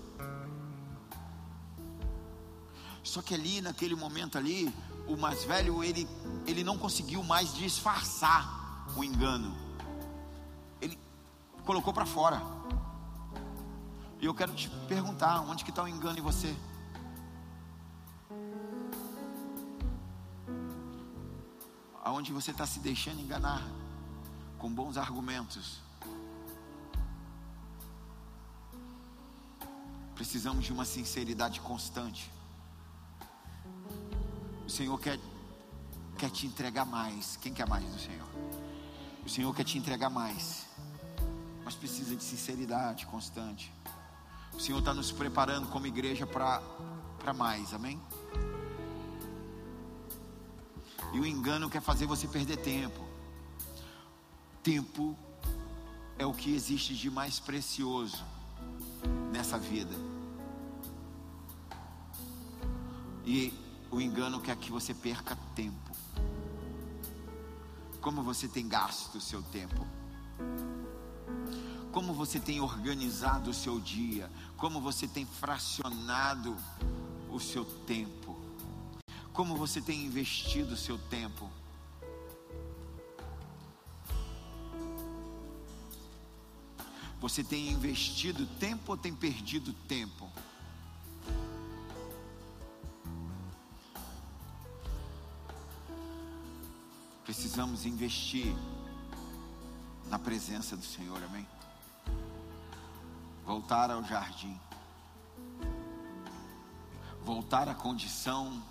Só que ali, naquele momento ali, o mais velho, ele, ele não conseguiu mais disfarçar o engano. Ele colocou para fora. E eu quero te perguntar, onde que está o engano em você? Aonde você está se deixando enganar com bons argumentos? Precisamos de uma sinceridade constante. O Senhor quer, quer te entregar mais. Quem quer mais do Senhor? O Senhor quer te entregar mais. Mas precisa de sinceridade constante. O Senhor está nos preparando como igreja para mais, amém? E o engano quer fazer você perder tempo. Tempo é o que existe de mais precioso nessa vida. E o engano quer que você perca tempo. Como você tem gasto o seu tempo? Como você tem organizado o seu dia? Como você tem fracionado o seu tempo? Como você tem investido o seu tempo? Você tem investido tempo ou tem perdido tempo? precisamos investir na presença do Senhor, amém? voltar ao jardim, voltar à condição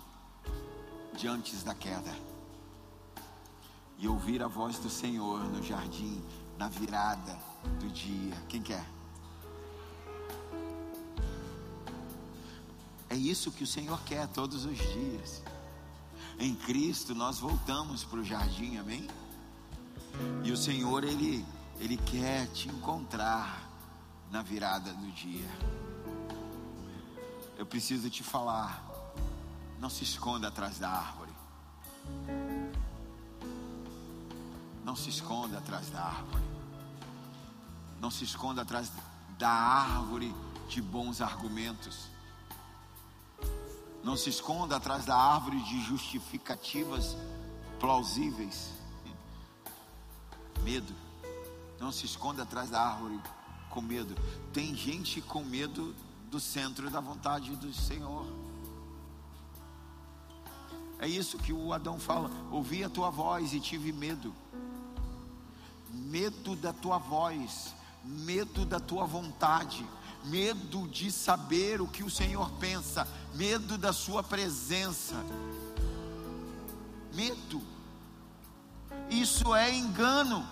de antes da queda, e ouvir a voz do Senhor no jardim, na virada do dia. Quem quer? É isso que o Senhor quer todos os dias. Em Cristo nós voltamos para o jardim, amém? E o Senhor, Ele, Ele quer te encontrar na virada do dia. Eu preciso te falar, não se esconda atrás da árvore. Não se esconda atrás da árvore. Não se esconda atrás da árvore de bons argumentos. Não se esconda atrás da árvore de justificativas plausíveis. Medo. Não se esconda atrás da árvore com medo. Tem gente com medo do centro da vontade do Senhor. É isso que o Adão fala. Ouvi a tua voz e tive medo. Medo da tua voz, medo da tua vontade medo de saber o que o Senhor pensa, medo da Sua presença. Medo. Isso é engano.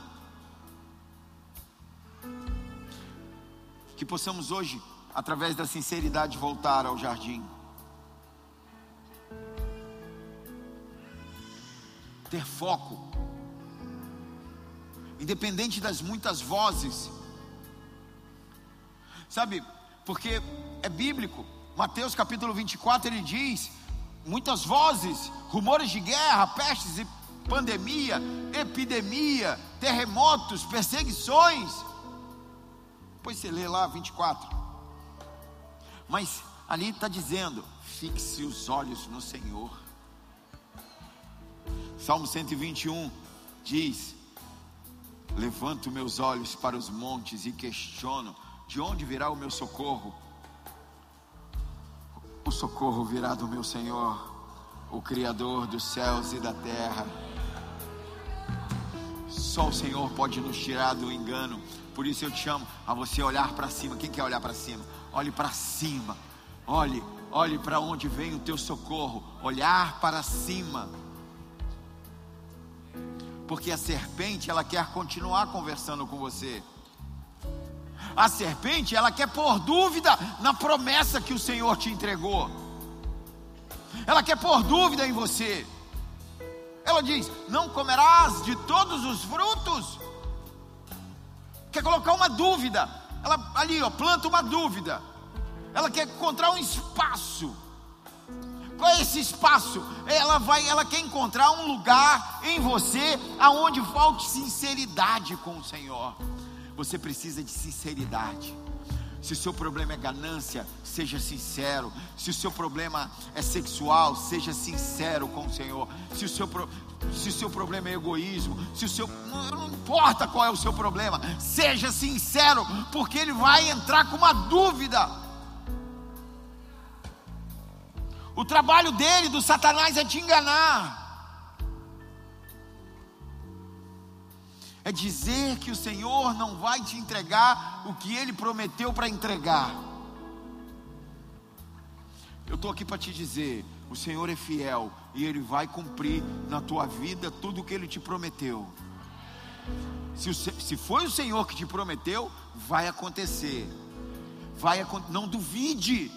Que possamos hoje, através da sinceridade, voltar ao jardim. Ter foco. Independente das muitas vozes Sabe, porque é bíblico. Mateus capítulo 24 ele diz: muitas vozes, rumores de guerra, pestes e pandemia, epidemia, terremotos, perseguições. Depois você lê lá 24. Mas ali está dizendo: fixe os olhos no Senhor. Salmo 121 diz: Levanto meus olhos para os montes e questiono de onde virá o meu socorro? O socorro virá do meu Senhor, o Criador dos céus e da terra. Só o Senhor pode nos tirar do engano. Por isso eu te chamo a você olhar para cima. Quem quer olhar para cima? Olhe para cima. Olhe, olhe para onde vem o teu socorro. Olhar para cima. Porque a serpente, ela quer continuar conversando com você. A serpente, ela quer pôr dúvida na promessa que o Senhor te entregou. Ela quer pôr dúvida em você. Ela diz: Não comerás de todos os frutos. Quer colocar uma dúvida. Ela ali, ó, planta uma dúvida. Ela quer encontrar um espaço. Qual é esse espaço? Ela vai, ela quer encontrar um lugar em você aonde falte sinceridade com o Senhor. Você precisa de sinceridade. Se o seu problema é ganância, seja sincero. Se o seu problema é sexual, seja sincero com o Senhor. Se o seu, se o seu problema é egoísmo, se o seu. Não, não importa qual é o seu problema, seja sincero, porque ele vai entrar com uma dúvida. O trabalho dele, do Satanás, é te enganar. é dizer que o Senhor não vai te entregar o que ele prometeu para entregar. Eu estou aqui para te dizer: o Senhor é fiel e ele vai cumprir na tua vida tudo o que ele te prometeu. Se, se foi o Senhor que te prometeu, vai acontecer. Vai, não duvide.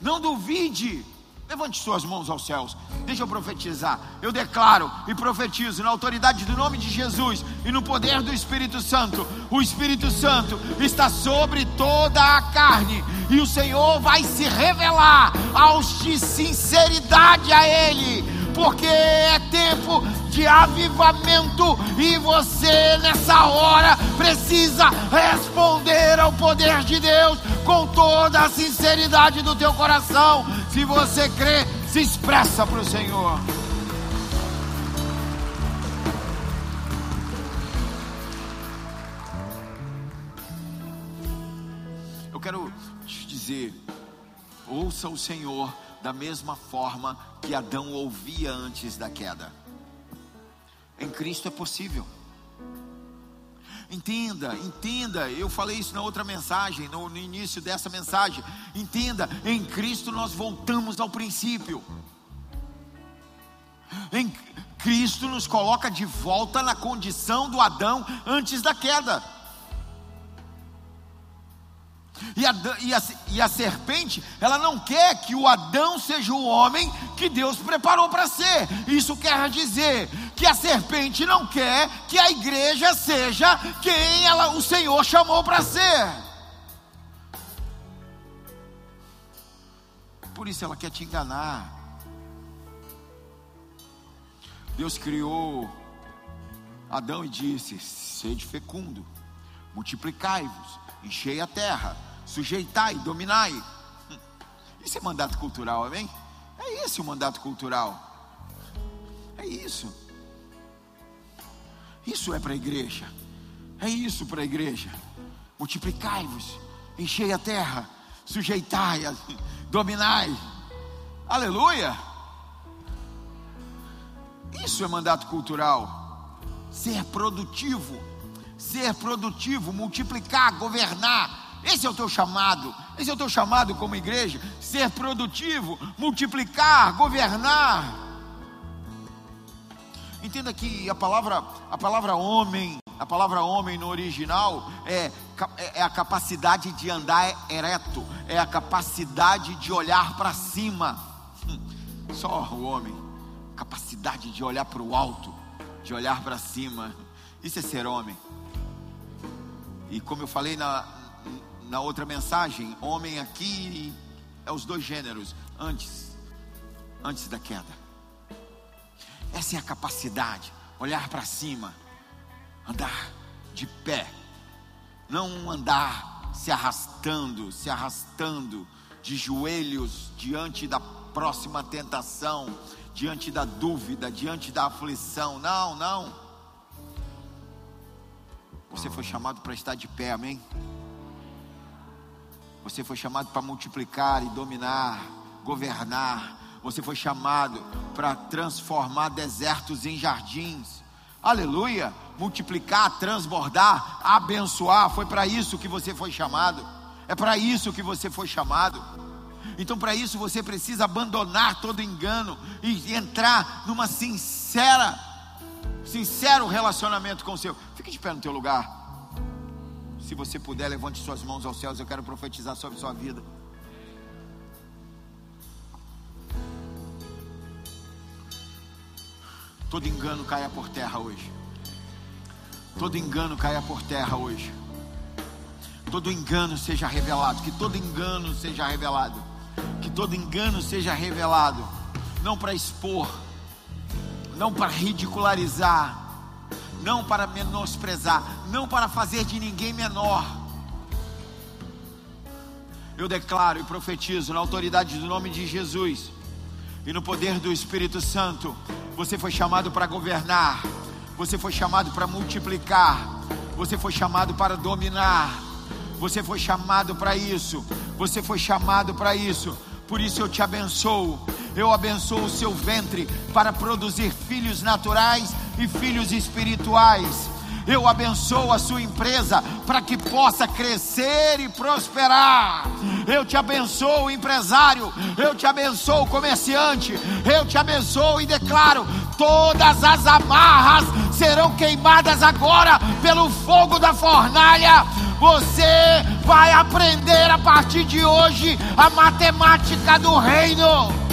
Não duvide. Levante suas mãos aos céus. Deixa eu profetizar. Eu declaro e profetizo na autoridade do nome de Jesus e no poder do Espírito Santo. O Espírito Santo está sobre toda a carne e o Senhor vai se revelar aos de sinceridade a Ele, porque é tempo de avivamento e você nessa hora precisa responder ao poder de Deus com toda a sinceridade do teu coração. Se você crê, se expressa para o Senhor. Eu quero te dizer, ouça o Senhor da mesma forma que Adão ouvia antes da queda. Em Cristo é possível. Entenda, entenda. Eu falei isso na outra mensagem, no, no início dessa mensagem. Entenda, em Cristo nós voltamos ao princípio. Em Cristo nos coloca de volta na condição do Adão antes da queda. E a, e, a, e a, serpente, ela não quer que o Adão seja o homem que Deus preparou para ser. Isso quer dizer que a serpente não quer que a igreja seja quem ela, o Senhor chamou para ser. Por isso ela quer te enganar. Deus criou Adão e disse: Sede fecundo, multiplicai-vos, enchei a terra sujeitai, dominai. Isso é mandato cultural, amém? É esse o mandato cultural. É isso. Isso é para a igreja. É isso para a igreja. Multiplicai-vos, enchei a terra, sujeitai, dominai. Aleluia. Isso é mandato cultural. Ser produtivo, ser produtivo, multiplicar, governar, esse é o teu chamado. Esse é o teu chamado como igreja: ser produtivo, multiplicar, governar. Entenda que a palavra, a palavra homem, a palavra homem no original é, é a capacidade de andar ereto, é a capacidade de olhar para cima. Só o homem, capacidade de olhar para o alto, de olhar para cima. Isso é ser homem. E como eu falei na, na outra mensagem, homem aqui é os dois gêneros antes antes da queda. Essa é a capacidade, olhar para cima, andar de pé, não andar se arrastando, se arrastando de joelhos diante da próxima tentação, diante da dúvida, diante da aflição. Não, não. Você foi chamado para estar de pé, amém? Você foi chamado para multiplicar e dominar, governar. Você foi chamado para transformar desertos em jardins. Aleluia! Multiplicar, transbordar, abençoar. Foi para isso que você foi chamado. É para isso que você foi chamado. Então, para isso, você precisa abandonar todo engano e entrar numa sincera, sincero relacionamento com o seu. Fique de pé no teu lugar. Se você puder, levante suas mãos aos céus. Eu quero profetizar sobre sua vida. Todo engano caia por terra hoje. Todo engano caia por terra hoje. Todo engano seja revelado. Que todo engano seja revelado. Que todo engano seja revelado. Não para expor, não para ridicularizar não para menosprezar, não para fazer de ninguém menor. Eu declaro e profetizo na autoridade do nome de Jesus e no poder do Espírito Santo, você foi chamado para governar, você foi chamado para multiplicar, você foi chamado para dominar, você foi chamado para isso, você foi chamado para isso. Por isso eu te abençoo. Eu abençoo o seu ventre para produzir filhos naturais e filhos espirituais. Eu abençoo a sua empresa para que possa crescer e prosperar. Eu te abençoo, empresário. Eu te abençoo, comerciante. Eu te abençoo e declaro: todas as amarras serão queimadas agora pelo fogo da fornalha. Você vai aprender a partir de hoje a matemática do reino.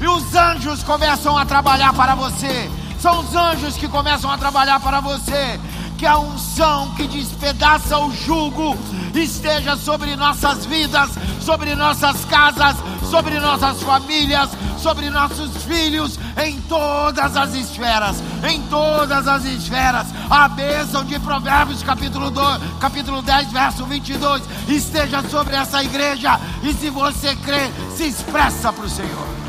E os anjos começam a trabalhar para você. São os anjos que começam a trabalhar para você. Que a unção que despedaça o jugo esteja sobre nossas vidas, sobre nossas casas, sobre nossas famílias, sobre nossos filhos, em todas as esferas, em todas as esferas. A bênção de Provérbios, capítulo, 2, capítulo 10, verso 22, esteja sobre essa igreja. E se você crê, se expressa para o Senhor.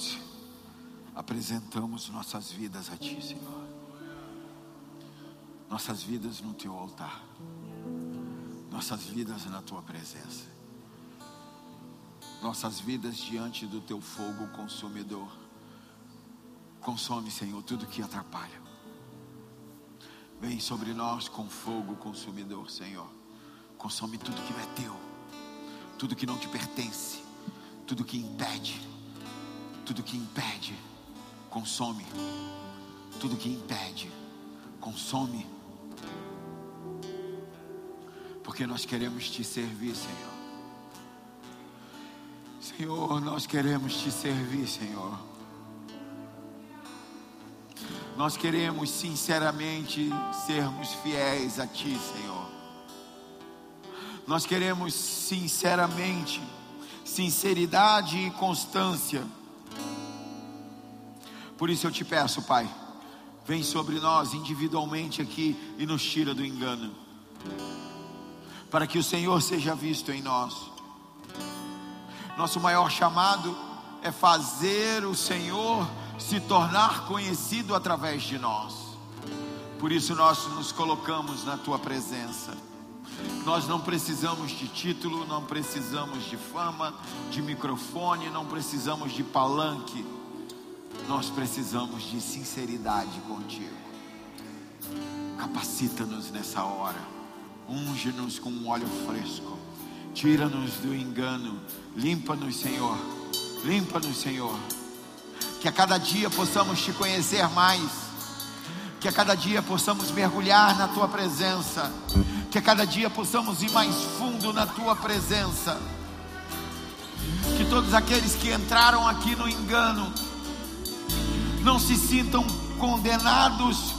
Nós apresentamos nossas vidas a Ti, Senhor. Nossas vidas no Teu altar. Nossas vidas na Tua presença. Nossas vidas diante do Teu fogo consumidor. Consome, Senhor, tudo que atrapalha. Vem sobre nós com fogo consumidor, Senhor. Consome tudo que não é teu, tudo que não te pertence, tudo que impede, tudo que impede, consome, tudo que impede, consome. Porque nós queremos te servir, Senhor. Senhor, nós queremos te servir, Senhor. Nós queremos sinceramente sermos fiéis a Ti, Senhor. Nós queremos sinceramente, sinceridade e constância. Por isso eu te peço, Pai, vem sobre nós individualmente aqui e nos tira do engano, para que o Senhor seja visto em nós. Nosso maior chamado é fazer o Senhor se tornar conhecido através de nós. Por isso nós nos colocamos na tua presença. Nós não precisamos de título, não precisamos de fama, de microfone, não precisamos de palanque. Nós precisamos de sinceridade contigo. Capacita-nos nessa hora. Unge-nos com um óleo fresco. Tira-nos do engano. Limpa-nos, Senhor. Limpa-nos, Senhor que a cada dia possamos te conhecer mais, que a cada dia possamos mergulhar na tua presença, que a cada dia possamos ir mais fundo na tua presença. Que todos aqueles que entraram aqui no engano não se sintam condenados,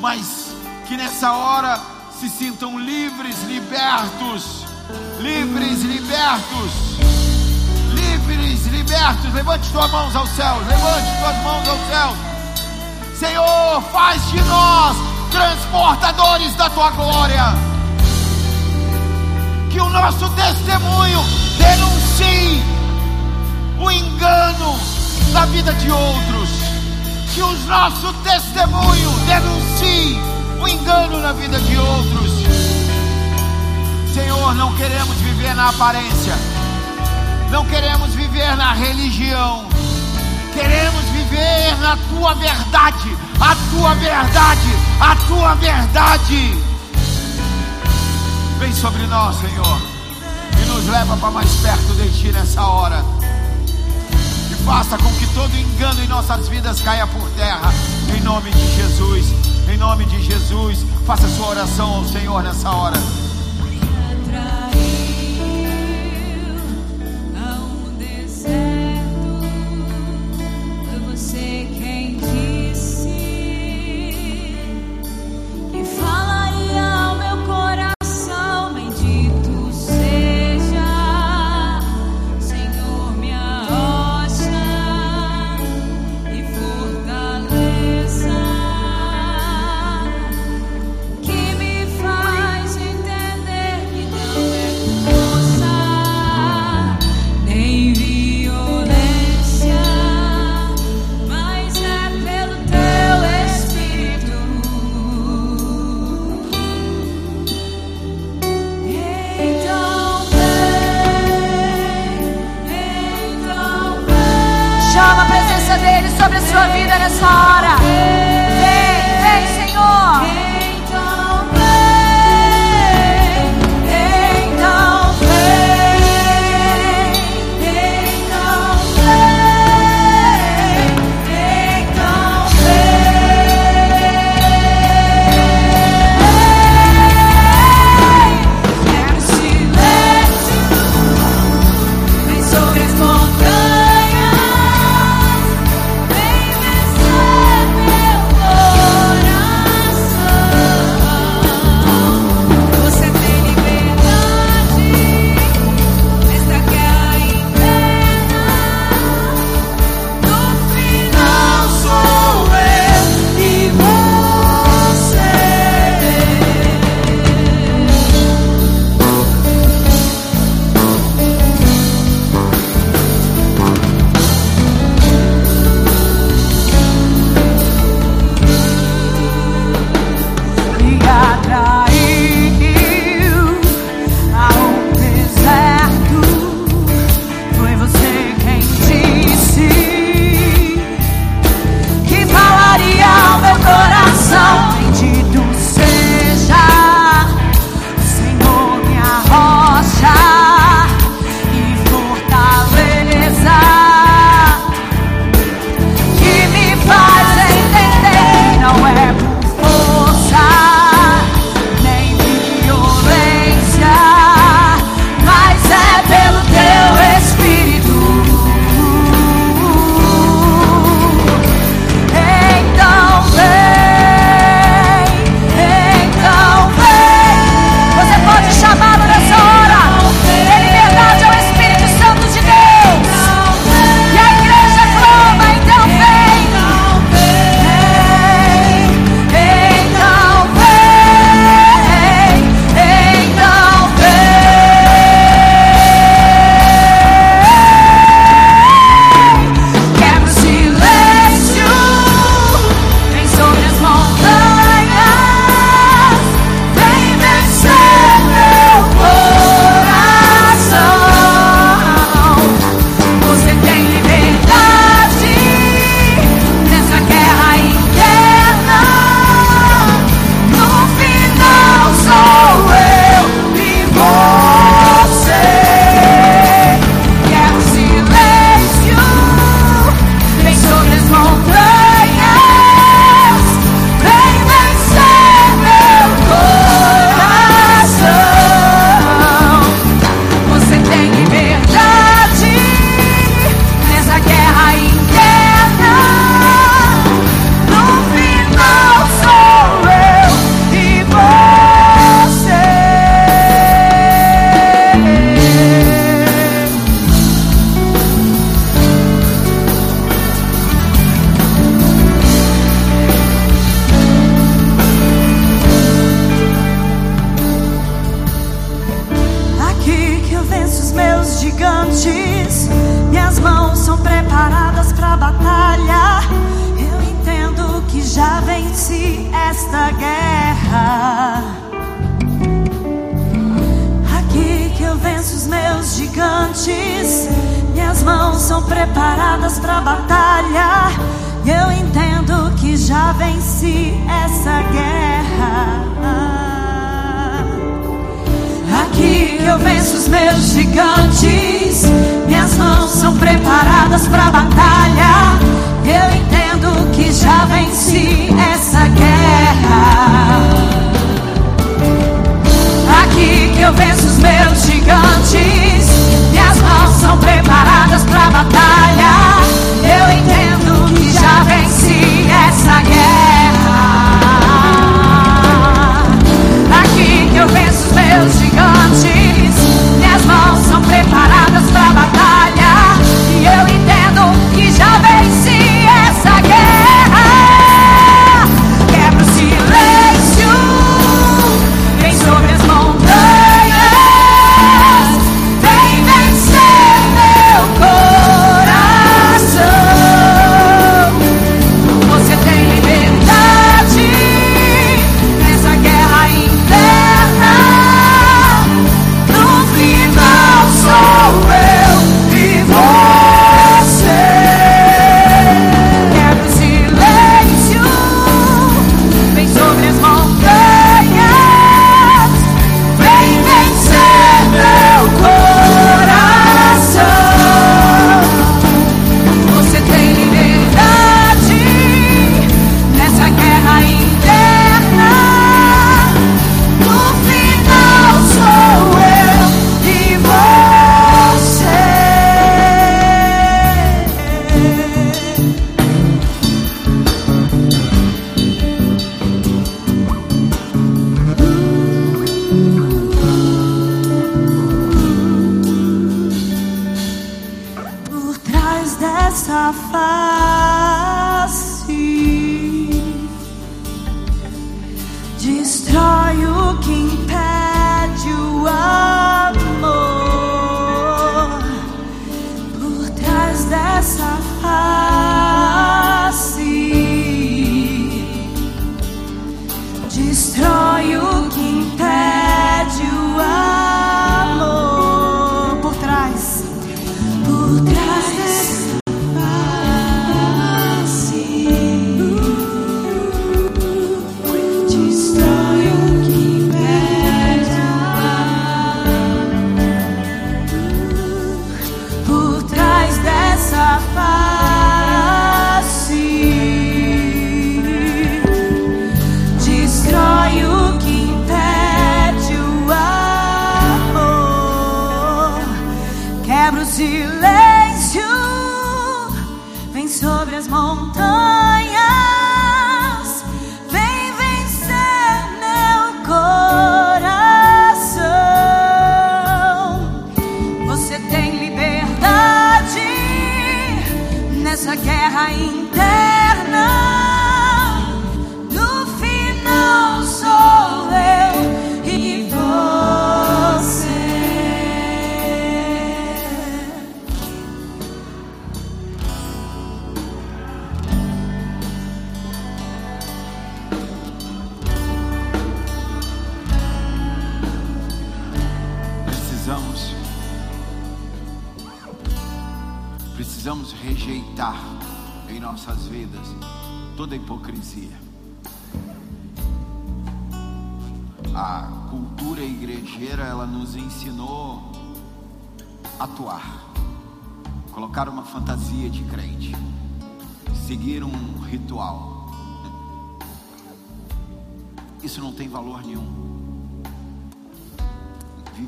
mas que nessa hora se sintam livres, libertos, livres, libertos livres, libertos. Levante suas mãos ao céu. Levante suas mãos ao céu. Senhor, faz de nós transportadores da tua glória. Que o nosso testemunho denuncie o engano na vida de outros. Que o nosso testemunho denuncie o engano na vida de outros. Senhor, não queremos viver na aparência não queremos viver na religião. Queremos viver na tua verdade. A tua verdade. A tua verdade. Vem sobre nós, Senhor. E nos leva para mais perto de ti nessa hora. Faça com que todo engano em nossas vidas caia por terra. Em nome de Jesus. Em nome de Jesus. Faça sua oração ao Senhor nessa hora.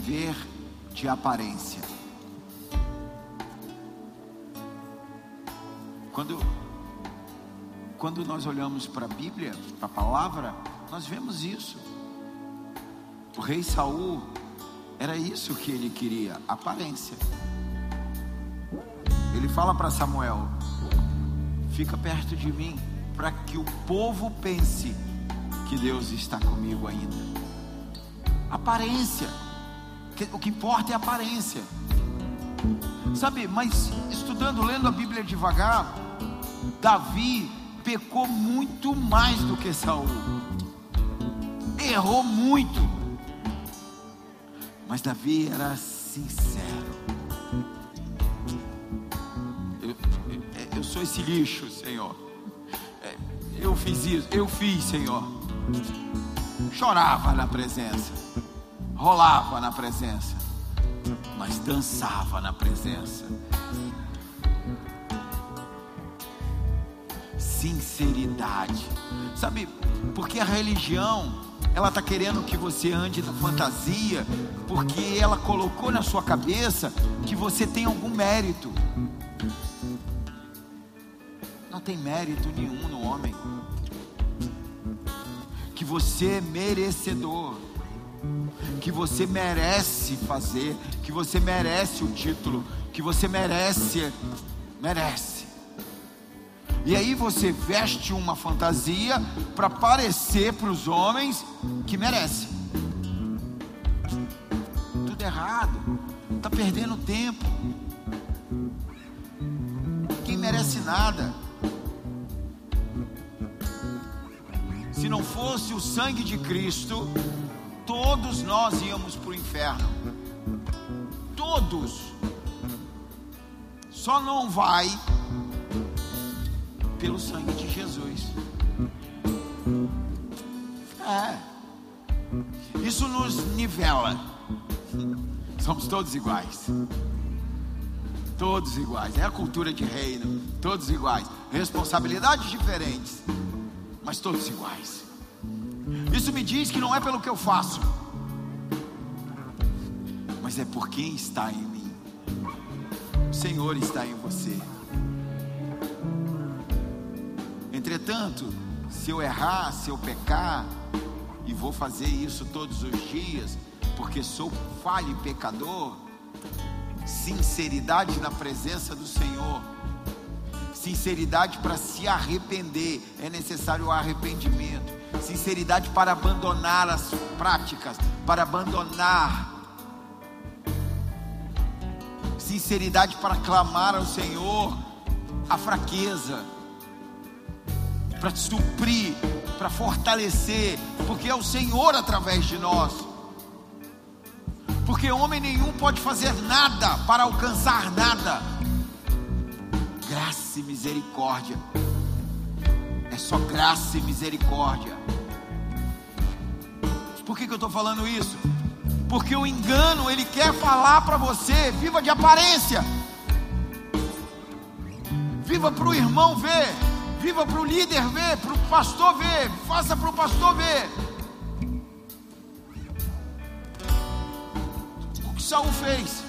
viver de aparência. Quando, quando nós olhamos para a Bíblia, para a palavra, nós vemos isso. O rei Saul era isso que ele queria, aparência. Ele fala para Samuel: "Fica perto de mim para que o povo pense que Deus está comigo ainda." Aparência. O que importa é a aparência. Sabe, mas estudando, lendo a Bíblia devagar, Davi pecou muito mais do que Saul. Errou muito. Mas Davi era sincero. Eu sou esse lixo, Senhor. É, eu fiz isso, eu fiz, Senhor. Chorava na presença rolava na presença, mas dançava na presença. Sinceridade, sabe? Porque a religião ela está querendo que você ande na fantasia, porque ela colocou na sua cabeça que você tem algum mérito. Não tem mérito nenhum no homem. Que você é merecedor. Que você merece fazer. Que você merece o título. Que você merece. Merece. E aí você veste uma fantasia para parecer para os homens que merece. Tudo errado. Está perdendo tempo. Quem merece nada. Se não fosse o sangue de Cristo, todos nós íamos para o inferno. Todos. Só não vai pelo sangue de Jesus. É. Isso nos nivela. Somos todos iguais. Todos iguais. É a cultura de reino. Todos iguais. Responsabilidades diferentes. Mas todos iguais. Isso me diz que não é pelo que eu faço. Mas é por quem está em mim. O Senhor está em você. Entretanto, se eu errar, se eu pecar, e vou fazer isso todos os dias, porque sou falho e pecador, sinceridade na presença do Senhor, sinceridade para se arrepender, é necessário o arrependimento, sinceridade para abandonar as práticas, para abandonar, sinceridade para clamar ao Senhor a fraqueza para suprir, para fortalecer, porque é o Senhor através de nós. Porque homem nenhum pode fazer nada para alcançar nada. Graça e misericórdia. É só graça e misericórdia. Por que, que eu estou falando isso? Porque o engano, ele quer falar para você, viva de aparência. Viva para o irmão ver. Viva para o líder ver, para o pastor ver, faça para o pastor ver. O que Saul fez?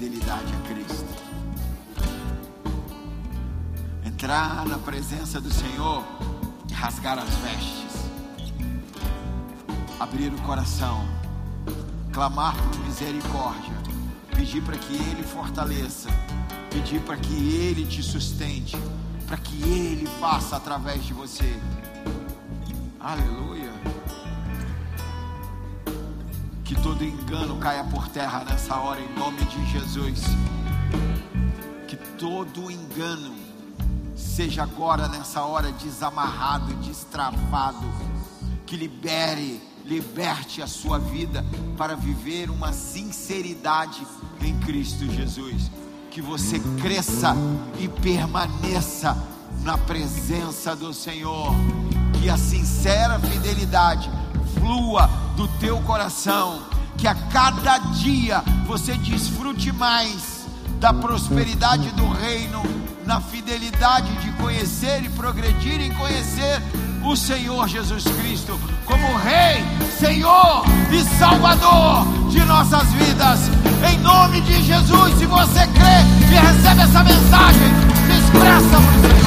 Fidelidade a Cristo. Entrar na presença do Senhor e rasgar as vestes. Abrir o coração. Clamar por misericórdia pedir para que Ele fortaleça, pedir para que Ele te sustente, para que Ele faça através de você. Aleluia. Que todo engano caia por terra nessa hora, em nome de Jesus. Que todo engano seja agora, nessa hora, desamarrado, destravado. Que libere liberte a sua vida para viver uma sinceridade em Cristo Jesus. Que você cresça e permaneça na presença do Senhor. Que a sincera fidelidade flua do teu coração. Que a cada dia você desfrute mais da prosperidade do reino, na fidelidade de conhecer e progredir em conhecer o Senhor Jesus Cristo como Rei, Senhor e Salvador de nossas vidas. Em nome de Jesus, se você crê e recebe essa mensagem, se expressa para o Senhor.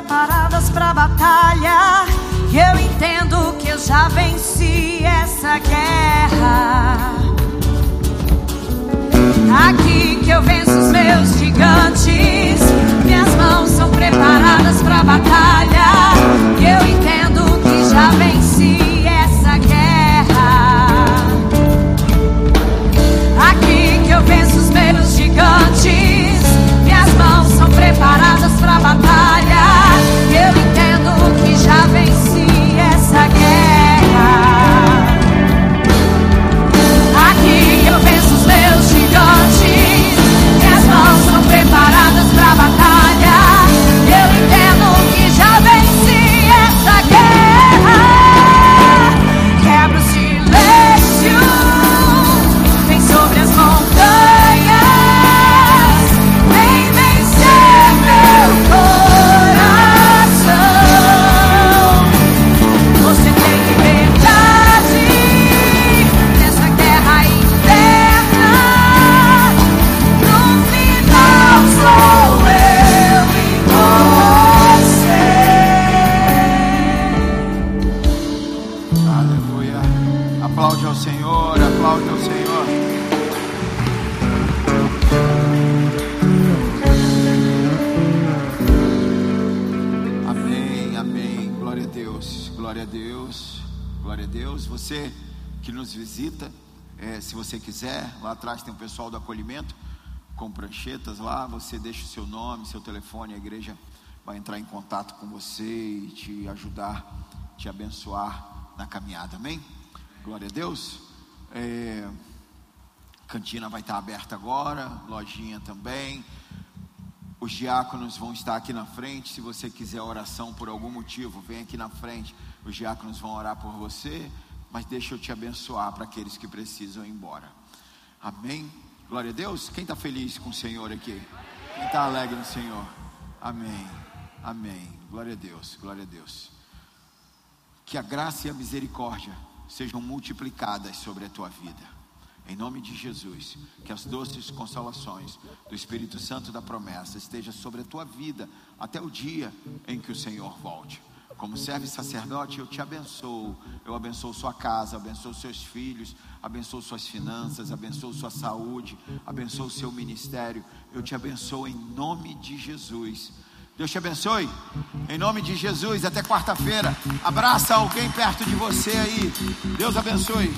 preparadas para batalha. E eu entendo que eu já venci essa guerra. Aqui que eu venço os meus gigantes. Minhas mãos são preparadas para batalha. E eu entendo que já venci essa guerra. Aqui que eu venço os meus gigantes. Minhas mãos são preparadas para batalha. Pranchetas lá. Você deixa o seu nome, seu telefone, a igreja vai entrar em contato com você e te ajudar, te abençoar na caminhada. Amém? Glória a Deus. É, cantina vai estar aberta agora, lojinha também. Os diáconos vão estar aqui na frente. Se você quiser oração por algum motivo, vem aqui na frente. Os diáconos vão orar por você. Mas deixa eu te abençoar para aqueles que precisam ir embora. Amém? Glória a Deus. Quem está feliz com o Senhor aqui? Quem está alegre no Senhor? Amém. Amém. Glória a Deus. Glória a Deus. Que a graça e a misericórdia sejam multiplicadas sobre a tua vida. Em nome de Jesus, que as doces consolações do Espírito Santo da promessa esteja sobre a tua vida até o dia em que o Senhor volte. Como servo e sacerdote, eu te abençoo. Eu abençoo sua casa, abençoo seus filhos, abençoo suas finanças, abençoo sua saúde, abençoo seu ministério. Eu te abençoo em nome de Jesus. Deus te abençoe. Em nome de Jesus, até quarta-feira. Abraça alguém perto de você aí. Deus abençoe.